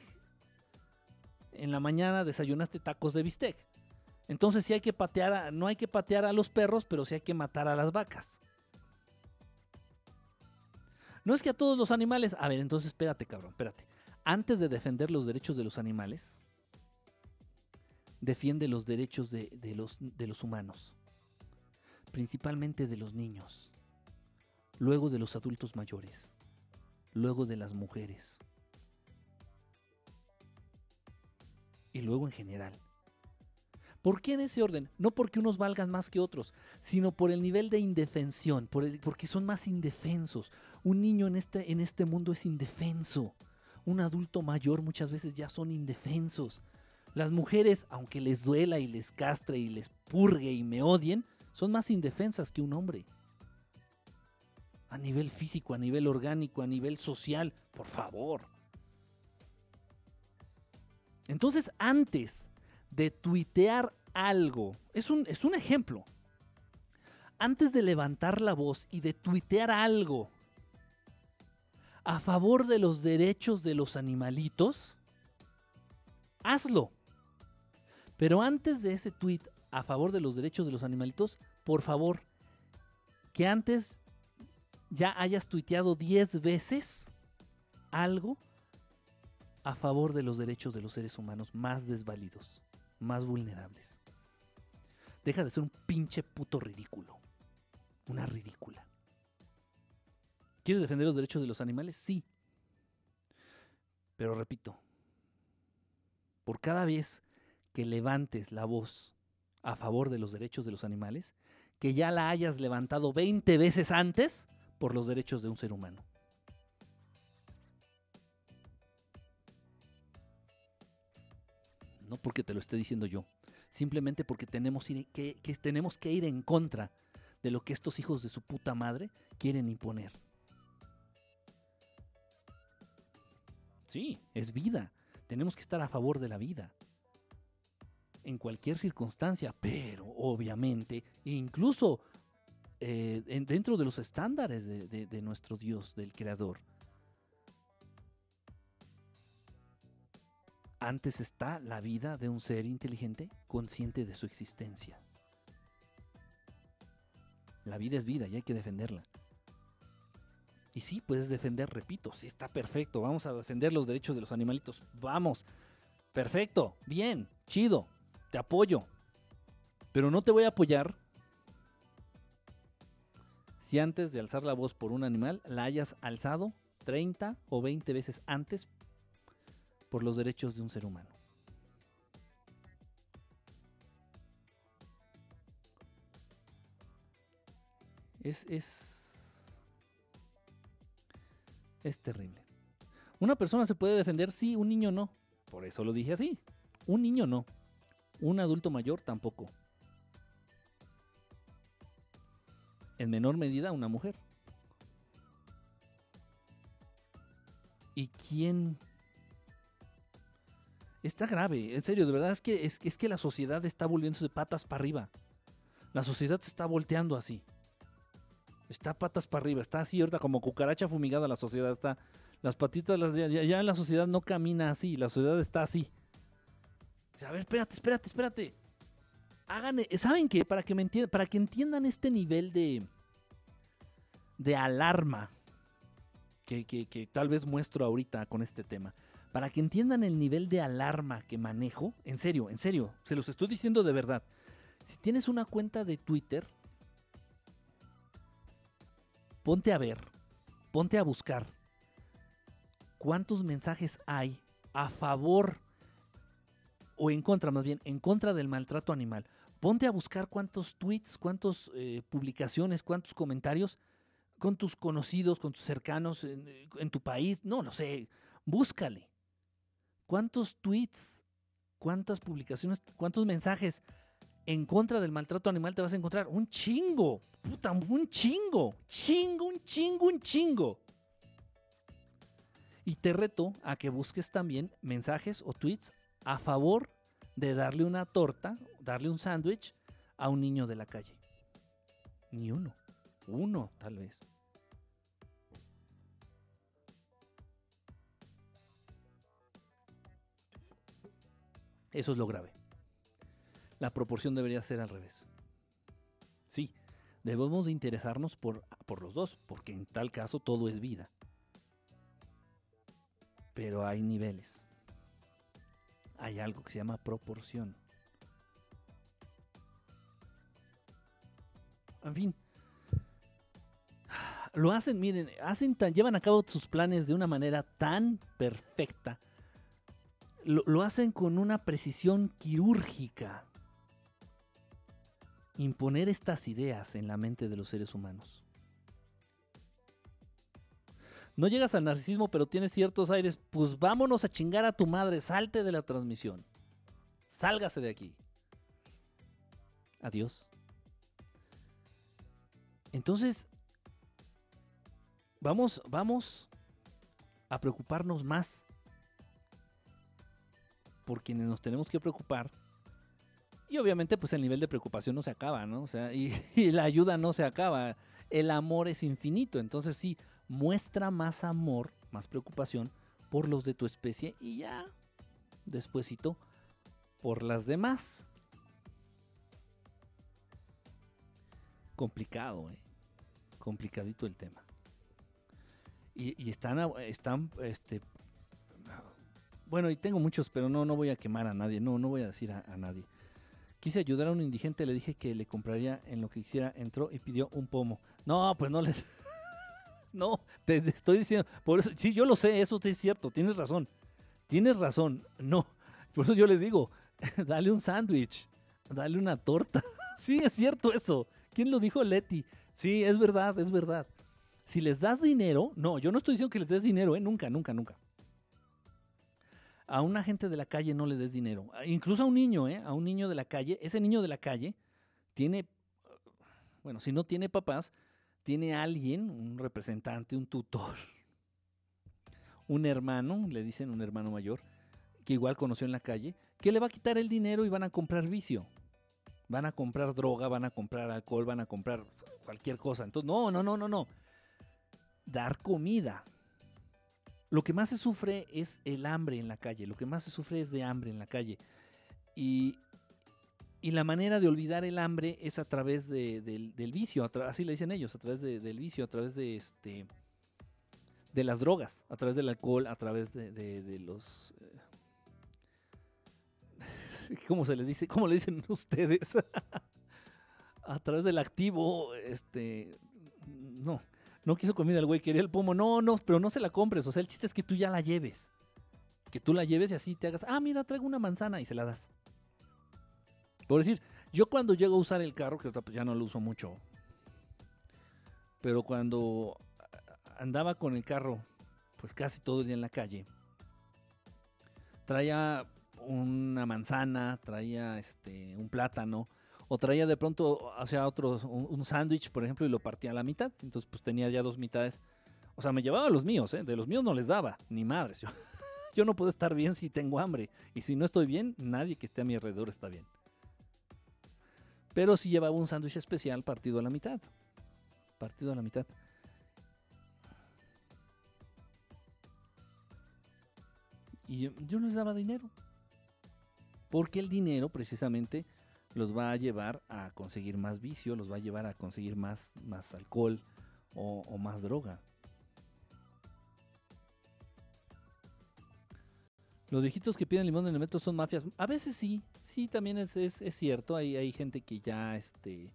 En la mañana desayunaste tacos de bistec. Entonces sí hay que patear, a, no hay que patear a los perros, pero sí hay que matar a las vacas. No es que a todos los animales. A ver, entonces espérate, cabrón, espérate. Antes de defender los derechos de los animales, defiende los derechos de, de, los, de los humanos, principalmente de los niños, luego de los adultos mayores, luego de las mujeres y luego en general. ¿Por qué en ese orden? No porque unos valgan más que otros, sino por el nivel de indefensión, por porque son más indefensos. Un niño en este, en este mundo es indefenso. Un adulto mayor muchas veces ya son indefensos. Las mujeres, aunque les duela y les castre y les purgue y me odien, son más indefensas que un hombre. A nivel físico, a nivel orgánico, a nivel social, por favor. Entonces, antes de tuitear algo, es un, es un ejemplo. Antes de levantar la voz y de tuitear algo a favor de los derechos de los animalitos, hazlo. Pero antes de ese tweet a favor de los derechos de los animalitos, por favor, que antes ya hayas tuiteado 10 veces algo a favor de los derechos de los seres humanos más desvalidos más vulnerables. Deja de ser un pinche puto ridículo. Una ridícula. ¿Quieres defender los derechos de los animales? Sí. Pero repito, por cada vez que levantes la voz a favor de los derechos de los animales, que ya la hayas levantado 20 veces antes por los derechos de un ser humano. no porque te lo esté diciendo yo, simplemente porque tenemos que, tenemos que ir en contra de lo que estos hijos de su puta madre quieren imponer. Sí, es vida. Tenemos que estar a favor de la vida. En cualquier circunstancia, pero obviamente, incluso eh, dentro de los estándares de, nuestro Dios, del Creador. Antes está la vida de un ser inteligente consciente de su existencia. La vida es vida y hay que defenderla. Y sí, puedes defender, repito, sí está perfecto, vamos a defender los derechos de los animalitos, vamos, perfecto, bien, chido, te apoyo. Pero no te voy a apoyar si antes de alzar la voz por un animal la hayas alzado 30 o 20 veces antes por los derechos de un ser humano. Es, es, es terrible. Una persona se puede defender, sí, un niño no. Por eso lo dije así. Un niño no. Un adulto mayor tampoco. En menor medida una mujer. ¿Y quién? Está grave, en serio, de verdad es que, es, que la sociedad está volviéndose de patas para arriba. La sociedad se está volteando así. Está patas para arriba, está así ahorita como cucaracha fumigada la sociedad. Está, las patitas, ya, ya la sociedad no camina así, la sociedad está así. A ver, espérate, espérate, espérate. Hagan, ¿saben qué? Para que, me entiendan, para que entiendan este nivel de, de alarma que, que tal vez muestro ahorita con este tema. Para que entiendan el nivel de alarma que manejo, en serio, en serio, se los estoy diciendo de verdad. Si tienes una cuenta de Twitter, ponte a ver, ponte a buscar cuántos mensajes hay a favor o en contra, más bien, en contra del maltrato animal. Ponte a buscar cuántos tweets, cuántas eh, publicaciones, cuántos comentarios con tus conocidos, con tus cercanos en, en, tu país, no lo sé, búscale. ¿Cuántos tweets, cuántas publicaciones, cuántos mensajes en contra del maltrato animal te vas a encontrar? Un chingo, puta, un chingo, chingo, un chingo, un chingo. Y te reto a que busques también mensajes o tweets a favor de darle una torta, darle un sándwich a un niño de la calle. Ni uno. Uno, tal vez. Eso es lo grave. La proporción debería ser al revés. Sí, debemos de interesarnos por, por los dos, porque en tal caso todo es vida. Pero hay niveles hay algo que se llama proporción. En fin, lo hacen, miren, hacen tan, llevan a cabo sus planes de una manera tan perfecta. Lo, lo hacen con una precisión quirúrgica. Imponer estas ideas en la mente de los seres humanos. No llegas al narcisismo, pero tienes ciertos aires. Pues vámonos a chingar a tu madre. Salte de la transmisión. Sálgase de aquí. Adiós. Entonces, vamos, vamos a preocuparnos más por quienes nos tenemos que preocupar. Y obviamente, pues el nivel de preocupación no se acaba, ¿no? O sea, y, *laughs* y la ayuda no se acaba. El amor es infinito. Entonces, sí, muestra más amor, más preocupación por los de tu especie y ya despuesito por las demás. Complicado, ¿eh? complicadito el tema. Y, están, están, este, bueno, y tengo muchos, pero no, no voy a quemar a nadie, no, no voy a decir a, a nadie. Quise ayudar a un indigente, le dije que le compraría en lo que quisiera, entró y pidió un pomo. No, pues no les... *laughs* No, te, estoy diciendo, por eso, sí, yo lo sé, eso es cierto, tienes razón. Tienes razón, no. Por eso yo les digo, *laughs* dale un sándwich, dale una torta. *laughs* Sí, es cierto eso. ¿Quién lo dijo? Leti. Sí, es verdad, es verdad. Si les das dinero, no, yo no estoy diciendo que les des dinero, ¿eh? Nunca, nunca, nunca. A una gente de la calle no le des dinero. Incluso a un niño, ¿eh? A un niño de la calle. Ese niño de la calle tiene, bueno, si no tiene papás, tiene alguien, un representante, un tutor, *laughs* un hermano, le dicen un hermano mayor, que igual conoció en la calle, que le va a quitar el dinero y van a comprar vicio. Van a comprar droga, van a comprar alcohol, van a comprar cualquier cosa. Entonces, no, no, no, no, no. Dar comida. Lo que más se sufre es el hambre en la calle. Lo que más se sufre es de hambre en la calle. Y y la manera de olvidar el hambre es a través del, vicio, así le dicen ellos, a través del vicio, a través de este de las drogas, a través del alcohol, a través de, los eh, *laughs* ¿cómo se le dice? ¿Cómo le dicen *laughs* ustedes? *laughs* a través del activo, este no, no quiso comida el güey, quería el pomo. No, no, pero no se la compres. O sea, el chiste es que tú ya la lleves. Que tú la lleves y así te hagas, ah, mira, traigo una manzana y se la das. Por decir, yo cuando llego a usar el carro, que pues ya no lo uso mucho, pero cuando andaba con el carro, pues casi todo el día en la calle, traía una manzana, traía este, un plátano, o traía de pronto hacia otro, un, sándwich, por ejemplo, y lo partía a la mitad. Entonces, pues tenía ya dos mitades, O sea, me llevaba los míos, ¿eh? De los míos no les daba, ni madres. Yo, *laughs* yo no puedo estar bien si tengo hambre. Y si no estoy bien, nadie que esté a mi alrededor está bien. Pero sí llevaba un sándwich especial partido a la mitad. Partido a la mitad. Y yo, les daba dinero. Porque el dinero precisamente los va a llevar a conseguir más vicio, los va a llevar a conseguir más, más alcohol o, o más droga. Los viejitos que piden limón en el metro son mafias. A veces sí, sí, también es, es, cierto. Hay, hay gente que ya, este...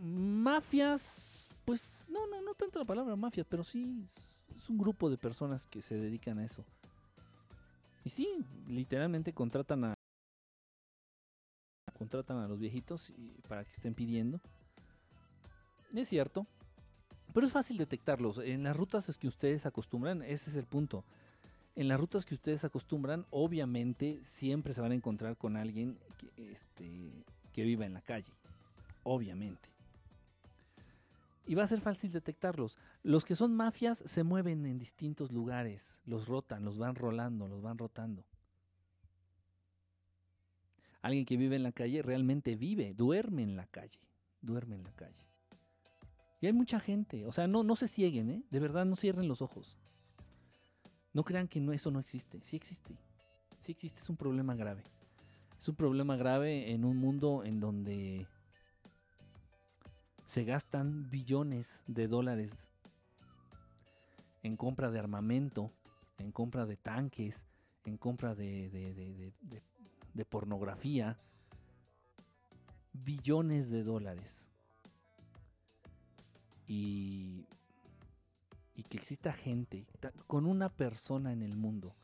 Mafias, pues no, no, no tanto la palabra mafias, pero sí es, es un grupo de personas que se dedican a eso. Y sí, literalmente contratan a contratan a los viejitos y- para que estén pidiendo. Es cierto. Pero es fácil detectarlos. En las rutas es que ustedes acostumbran, ese es el punto. En las rutas que ustedes acostumbran, obviamente siempre se van a encontrar con alguien que, este, que viva en la calle. Obviamente. Y va a ser fácil detectarlos. Los que son mafias se mueven en distintos lugares. Los rotan, los van rolando, los van rotando. Alguien que vive en la calle realmente vive, duerme en la calle. Duerme en la calle. Y hay mucha gente. O sea, no, no se cieguen, ¿eh? De verdad, no cierren los ojos. No crean que no, eso no existe. Sí existe. Sí existe. Es un problema grave. Es un problema grave en un mundo en donde se gastan billones de dólares en compra de armamento, en compra de tanques, en compra de, de- pornografía. Billones de dólares. Y, y que exista gente con una persona en el mundo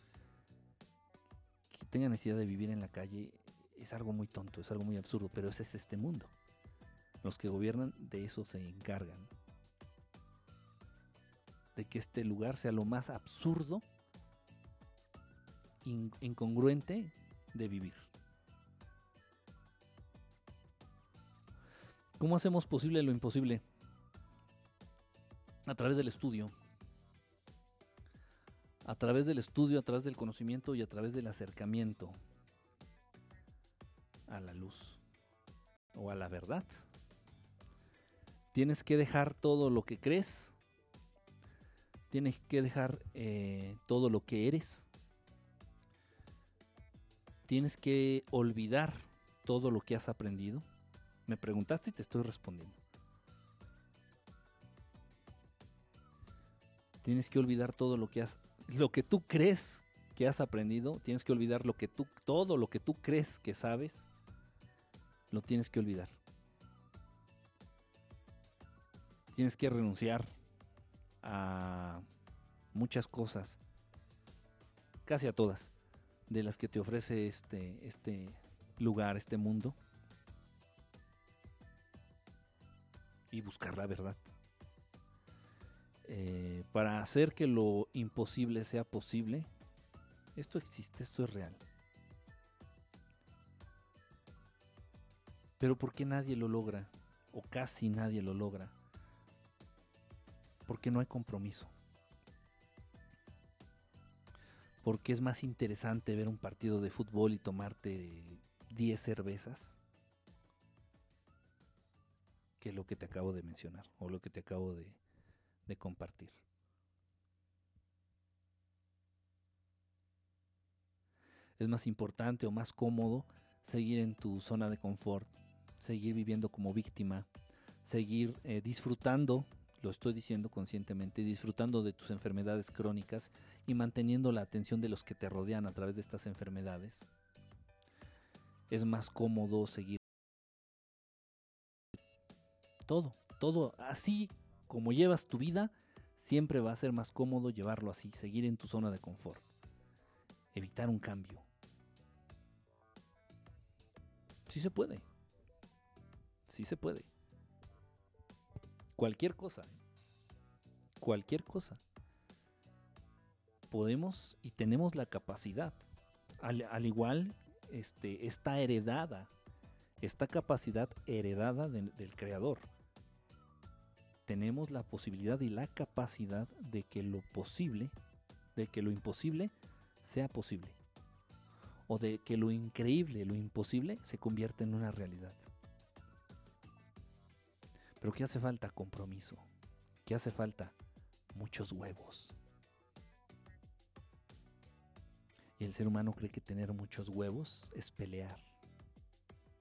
que tenga necesidad de vivir en la calle es algo muy tonto, es algo muy absurdo, pero ese es este mundo. Los que gobiernan de eso se encargan. De que este lugar sea lo más absurdo, in- incongruente de vivir. ¿Cómo hacemos posible lo imposible? A través del estudio. A través del estudio, a través del conocimiento y a través del acercamiento a la luz o a la verdad. Tienes que dejar todo lo que crees. Tienes que dejar eh, todo lo que eres. Tienes que olvidar todo lo que has aprendido. Me preguntaste y te estoy respondiendo. Tienes que olvidar todo lo que has, lo que tú crees que has aprendido. Tienes que olvidar lo que tú, todo lo que tú crees que sabes. Lo tienes que olvidar. Tienes que renunciar a muchas cosas, casi a todas, de las que te ofrece este, este lugar, este mundo. Y buscar la verdad. Eh, para hacer que lo imposible sea posible, esto existe, esto es real. Pero ¿por qué nadie lo logra? O casi nadie lo logra. Porque no hay compromiso. Porque es más interesante ver un partido de fútbol y tomarte 10 cervezas que lo que te acabo de mencionar o lo que te acabo de, de compartir. Es más importante o más cómodo seguir en tu zona de confort, seguir viviendo como víctima, seguir eh, disfrutando, lo estoy diciendo conscientemente, disfrutando de tus enfermedades crónicas y manteniendo la atención de los que te rodean a través de estas enfermedades. Es más cómodo seguir todo, todo así como llevas tu vida, siempre va a ser más cómodo llevarlo así, seguir en tu zona de confort, evitar un cambio. Sí se puede. Sí se puede. Cualquier cosa. ¿eh? Cualquier cosa. Podemos y tenemos la capacidad. Al, al igual, este, está heredada. Esta capacidad heredada de- del creador. Tenemos la posibilidad y la capacidad de que lo posible, de que lo imposible sea posible. O de que lo increíble, lo imposible, se convierta en una realidad. Pero ¿qué hace falta? Compromiso. ¿Qué hace falta? Muchos huevos. Y el ser humano cree que tener muchos huevos es pelear,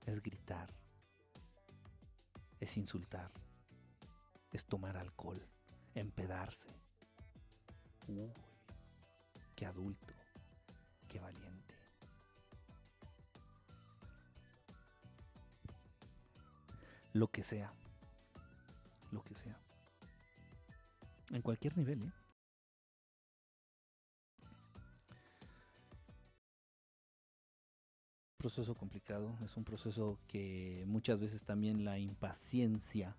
es gritar, es insultar, es tomar alcohol, empedarse. Uy, qué adulto, qué valiente. Lo que sea, lo que sea. En cualquier nivel, ¿eh? proceso complicado, es un proceso que muchas veces también la impaciencia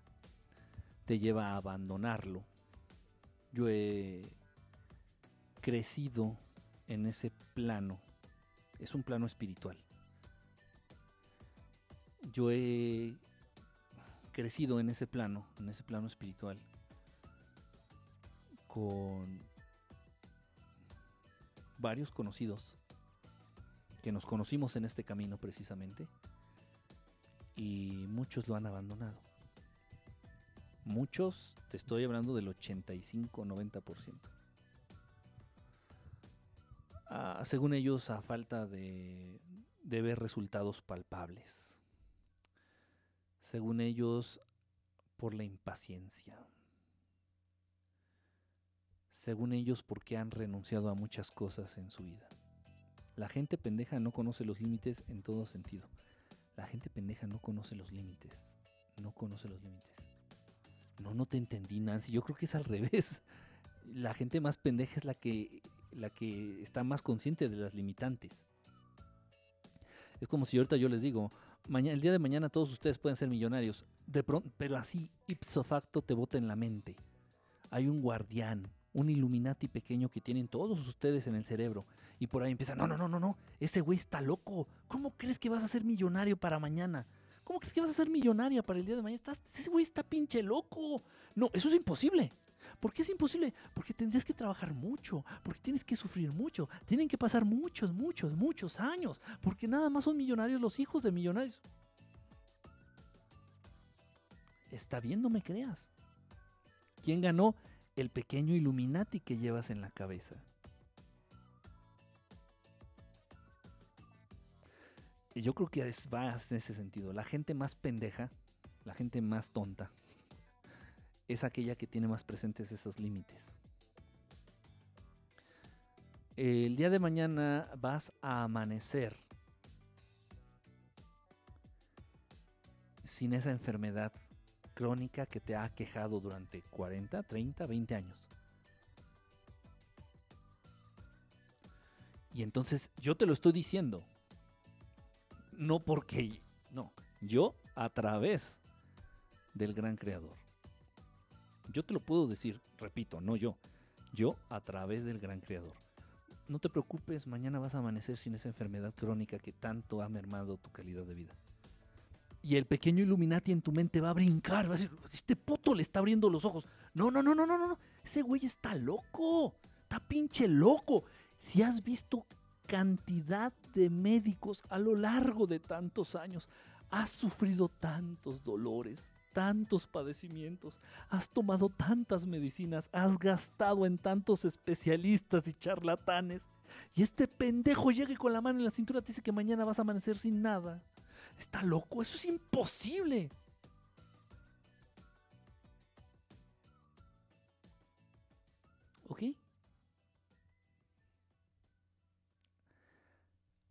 te lleva a abandonarlo. Yo he crecido en ese plano, es un plano espiritual. Yo he crecido en ese plano, en ese plano espiritual, con varios conocidos que nos conocimos en este camino precisamente y muchos lo han abandonado. Muchos, te estoy hablando del 85-90%. Ah, según ellos, a falta de, de ver resultados palpables. Según ellos, por la impaciencia. Según ellos, porque han renunciado a muchas cosas en su vida. La gente pendeja no conoce los límites en todo sentido. La gente pendeja no conoce los límites. No conoce los límites. No, no te entendí, Nancy. Yo creo que es al *laughs* revés. La gente más pendeja es la que, la que está más consciente de las limitantes. Es como si ahorita yo les digo, mañana, el día de mañana todos ustedes pueden ser millonarios. De pronto, pero así, ipso facto, te bota en la mente. Hay un guardián, un Illuminati pequeño que tienen todos ustedes en el cerebro. Y por ahí empiezan, no, no, no, no, no, ese güey está loco. ¿Cómo crees que vas a ser millonario para mañana? ¿Cómo crees que vas a ser millonaria para el día de mañana? ese güey está pinche loco. No, eso es imposible. ¿Por qué es imposible? Porque tendrías que trabajar mucho, porque tienes que sufrir mucho, tienen que pasar muchos, muchos, muchos años, porque nada más son millonarios los hijos de millonarios. Está bien, no me creas. ¿Quién ganó? el pequeño Illuminati que llevas en la cabeza. Yo creo que es, va en ese sentido. La gente más pendeja, la gente más tonta, es aquella que tiene más presentes esos límites. El día de mañana vas a amanecer sin esa enfermedad crónica que te ha quejado durante 40, 30, 20 años. Y entonces yo te lo estoy diciendo. No porque... No, yo a través del gran creador. Yo te lo puedo decir, repito, no yo. Yo a través del gran creador. No te preocupes, mañana vas a amanecer sin esa enfermedad crónica que tanto ha mermado tu calidad de vida y el pequeño Illuminati en tu mente va a brincar, va a decir, este puto le está abriendo los ojos. No, no, no, no, no, no, ese güey está loco, está pinche loco. Si has visto cantidad de médicos a lo largo de tantos años, has sufrido tantos dolores, tantos padecimientos, has tomado tantas medicinas, has gastado en tantos especialistas y charlatanes, y este pendejo llega con la mano en la cintura te dice que mañana vas a amanecer sin nada. Está loco, eso es imposible. ¿Ok?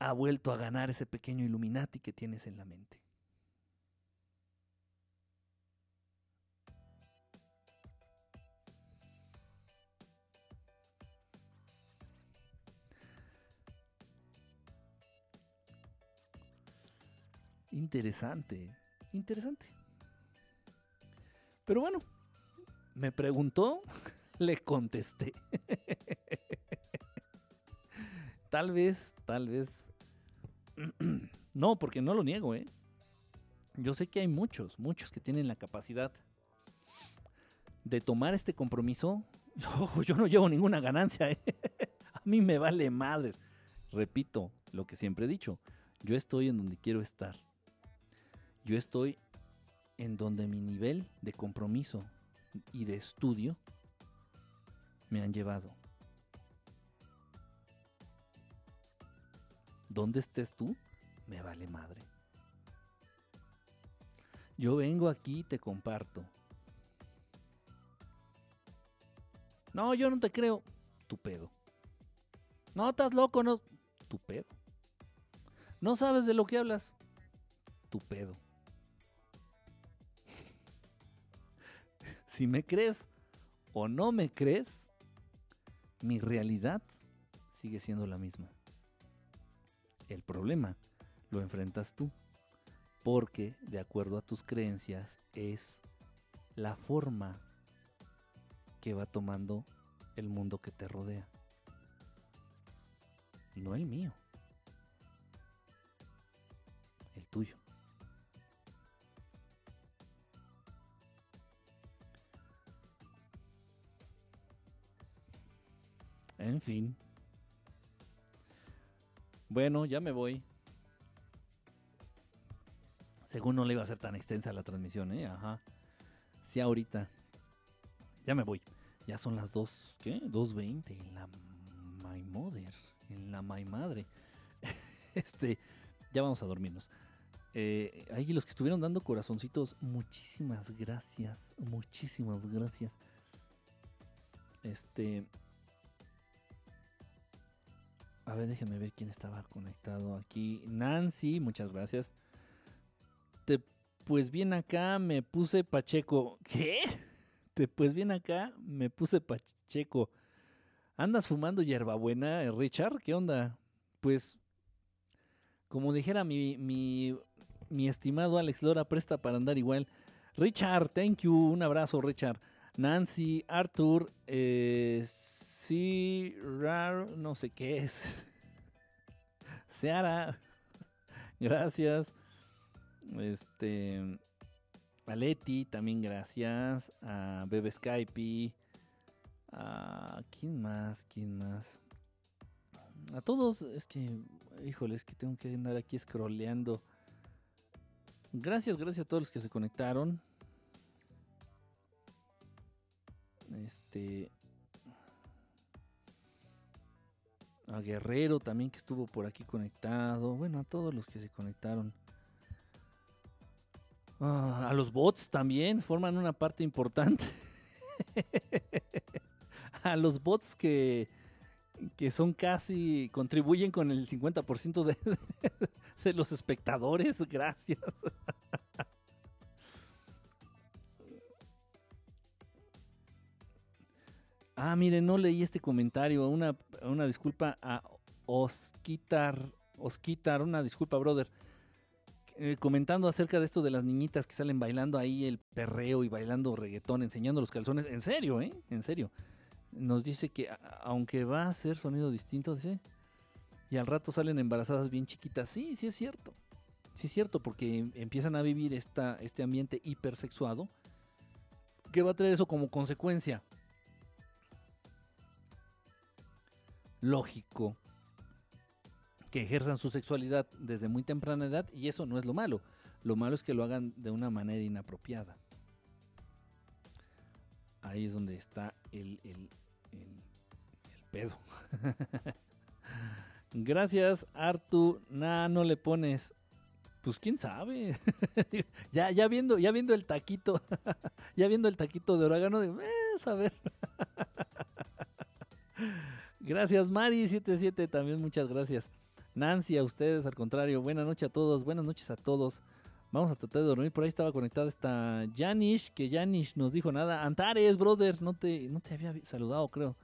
Ha vuelto a ganar ese pequeño Illuminati que tienes en la mente. Interesante, interesante. Pero bueno, me preguntó, *laughs* le contesté. *laughs* tal vez, tal vez. *clears throat* no, porque no lo niego, ¿eh? Yo sé que hay muchos, muchos que tienen la capacidad de tomar este compromiso, *laughs* ojo, yo no llevo ninguna ganancia. ¿eh? *laughs* A mí me vale madres. Repito lo que siempre he dicho. Yo estoy en donde quiero estar. Yo estoy en donde mi nivel de compromiso y de estudio me han llevado. Donde estés tú, me vale madre. Yo vengo aquí y te comparto. No, yo no te creo. Tu pedo. No, estás loco, no. Tu pedo. No sabes de lo que hablas. Tu pedo. *laughs* si me crees o no me crees, mi realidad sigue siendo la misma. El problema lo enfrentas tú, porque de acuerdo a tus creencias es la forma que va tomando el mundo que te rodea, no el mío, el tuyo. En fin. Bueno, ya me voy. Según no le iba a ser tan extensa la transmisión, ¿eh? Ajá. Sí, ahorita. Ya me voy. Ya son las 2, ¿qué? 2.20 en la My Mother. En la My Madre. *laughs* este, ya vamos a dormirnos. Eh, ahí los que estuvieron dando corazoncitos, muchísimas gracias. Muchísimas gracias. Este, a ver, déjenme ver quién estaba conectado aquí. Nancy, muchas gracias. Te, pues bien acá me puse Pacheco. *laughs* ¿Qué? Te, pues bien acá me puse Pacheco. ¿Andas fumando hierbabuena, Richard? ¿Qué onda? Pues, como dijera mi, mi, mi estimado Alex Lora, presta para andar igual. Richard, thank you. Un abrazo, Richard. Nancy, Arthur, eh, Sí, rar, no sé qué es. *laughs* Seara, *laughs* gracias. Este, a Leti, también gracias. A Bebe Skype. A, ¿Quién más? ¿Quién más? A todos, es que, híjole, es que tengo que andar aquí scrolleando. Gracias, gracias a todos los que se conectaron. Este, a Guerrero también que estuvo por aquí conectado, bueno, a todos los que se conectaron. Ah, a los bots también forman una parte importante. *laughs* a los bots que, que son casi, contribuyen con el 50% de, *laughs* de los espectadores, gracias. Ah, miren, no leí este comentario. Una, una disculpa a Osquitar. Osquitar, una disculpa, brother. Eh, comentando acerca de esto de las niñitas que salen bailando ahí el perreo y bailando reggaetón, enseñando los calzones. En serio, ¿eh? En serio. Nos dice que aunque va a ser sonido distinto, dice. Y al rato salen embarazadas bien chiquitas. Sí, sí es cierto. Sí es cierto, porque empiezan a vivir esta, este ambiente hipersexuado. ¿Qué va a traer eso como consecuencia? Lógico que ejerzan su sexualidad desde muy temprana edad y eso no es lo malo. Lo malo es que lo hagan de una manera inapropiada. Ahí es donde está el, el, pedo. *laughs* Gracias, Artu. Nah, no le pones. Pues quién sabe. *laughs* ya, ya viendo, ya viendo el taquito, *laughs* ya viendo el taquito de orágano, de, eh, a ver. Gracias, Mari77, también muchas gracias. Nancy, a ustedes, al contrario. Buenas noches a todos, buenas noches a todos. Vamos a tratar de dormir. Por ahí estaba conectada esta Janish, que Janish nos dijo nada. Antares, brother, no te, no te había saludado, creo.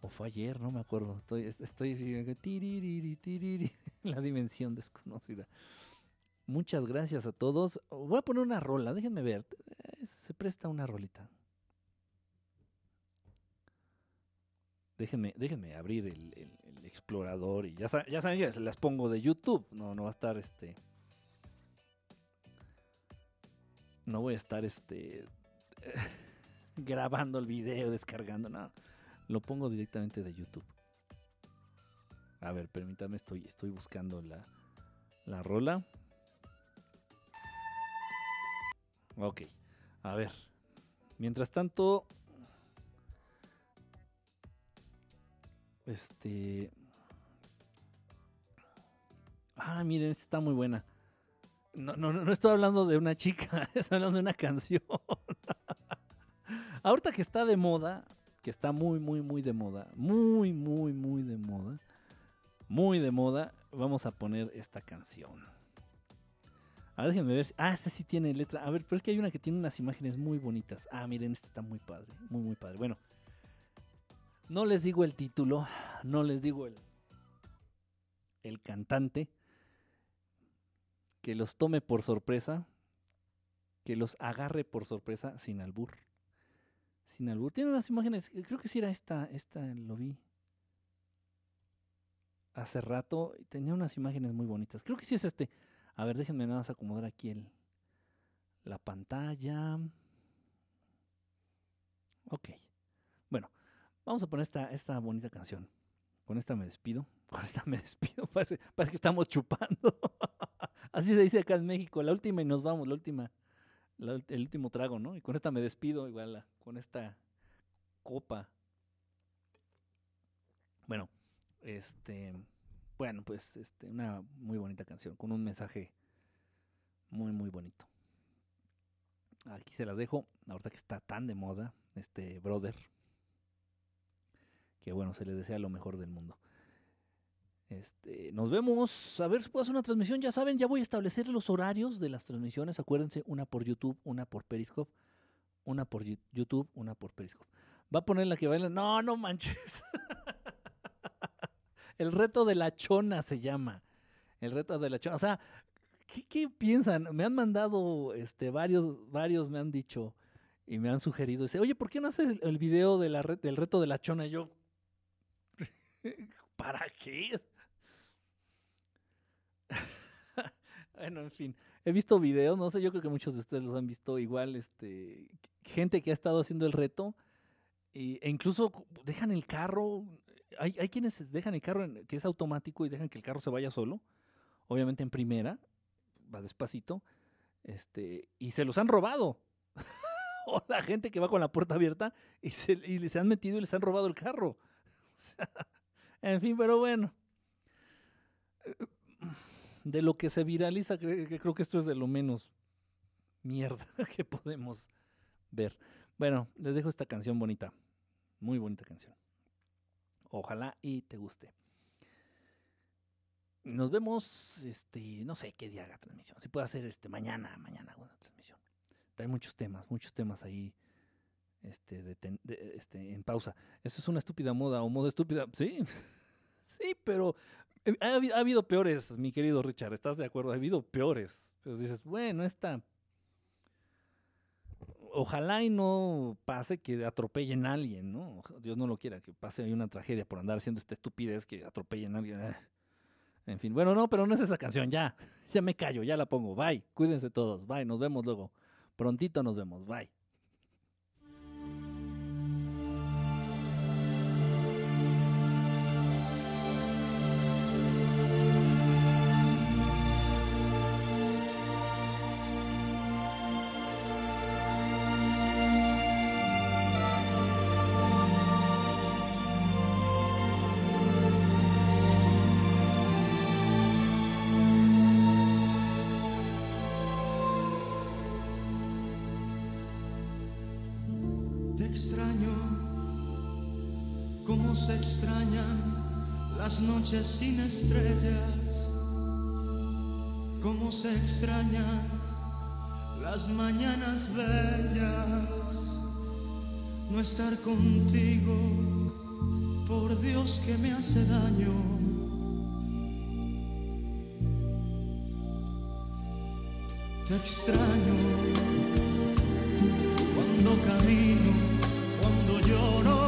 O fue ayer, no me acuerdo. Estoy, estoy *laughs* la dimensión desconocida. Muchas gracias a todos. Voy a poner una rola, déjenme ver. Se presta una rolita. Déjenme, déjenme abrir el, explorador y ya, ya saben que se las pongo de YouTube. No, no va a estar este. No voy a estar este. *laughs* grabando el video, descargando, no. Lo pongo directamente de YouTube. A ver, permítame, estoy, estoy buscando la, la rola. Ok, a ver. Mientras tanto, este... Ah, miren, esta está muy buena. No, no, no estoy hablando de una chica, *laughs* estoy hablando de una canción. *laughs* Ahorita que está de moda, que está muy, muy, muy de moda, muy, muy, muy de moda, muy de moda, vamos a poner esta canción. A ver, déjenme ver. Ah, esta sí tiene letra. A ver, pero es que hay una que tiene unas imágenes muy bonitas. Ah, miren, esta está muy padre. Muy, muy padre. Bueno, no les digo el título, no les digo el, el cantante. Que los tome por sorpresa. Que los agarre por sorpresa sin albur. Sin albur. Tiene unas imágenes, creo que sí era esta, esta lo vi hace rato. Tenía unas imágenes muy bonitas. Creo que sí es este. A ver, déjenme nada más acomodar aquí el, la pantalla. Ok. Vamos a poner esta, esta bonita canción. Con esta me despido. *laughs* Con esta me despido. *laughs* Parece, parece que estamos chupando. *laughs* Así se dice acá en México. La última y nos vamos. La última. el último trago, ¿no? Y con esta me despido. Igual con esta copa. Bueno, este. Bueno, pues este, una muy bonita canción, con un mensaje muy, muy bonito. Aquí se las dejo, ahorita que está tan de moda, este brother, que bueno, se le desea lo mejor del mundo. Este, nos vemos, a ver si puedo hacer una transmisión, ya saben, ya voy a establecer los horarios de las transmisiones, acuérdense, una por YouTube, una por Periscope, una por YouTube, una por Periscope. Va a poner la que baila, no, no manches. *laughs* El reto de la chona se llama. El reto de la chona. O sea, ¿qué, piensan? Me han mandado, este, varios, varios me han dicho y me han sugerido. Dice, oye, ¿por qué no haces el video de la del reto de la chona? Yo, *laughs* ¿para qué? *laughs* bueno, en fin. He visto videos, no sé, yo creo que muchos de ustedes los han visto igual, este, gente que ha estado haciendo el reto e incluso dejan el carro, hay, quienes dejan el carro que es automático y dejan que el carro se vaya solo, obviamente en primera, va despacito, este, y se los han robado. *laughs* o la gente que va con la puerta abierta y se, y les han metido y les han robado el carro. En fin, pero bueno. De lo que se viraliza, creo que esto es de lo menos mierda *laughs* que podemos ver. Bueno, les dejo esta canción bonita. Muy bonita canción. Ojalá y te guste. Nos vemos, este, no sé qué día haga transmisión. Se puede hacer este mañana, mañana una transmisión. Hay muchos temas, muchos temas ahí este, este, en pausa. Eso es una estúpida moda o moda estúpida. Sí, *laughs* sí, pero eh, ha, ha, habido peores, mi querido Richard. ¿Estás de acuerdo? Ha habido peores. Pero dices, bueno, esta ojalá y no pase que atropellen a alguien, ¿no? Dios no lo quiera, que pase una tragedia por andar haciendo esta estupidez que atropellen a alguien. Eh. En fin, bueno, no, pero no es esa canción, ya, *laughs* ya me callo, ya la pongo. Bye, cuídense todos, bye, nos vemos luego. Prontito nos vemos, bye. Noches sin estrellas, cómo se extrañan las mañanas bellas, no estar contigo, por Dios que me hace daño. Te extraño cuando camino, cuando lloro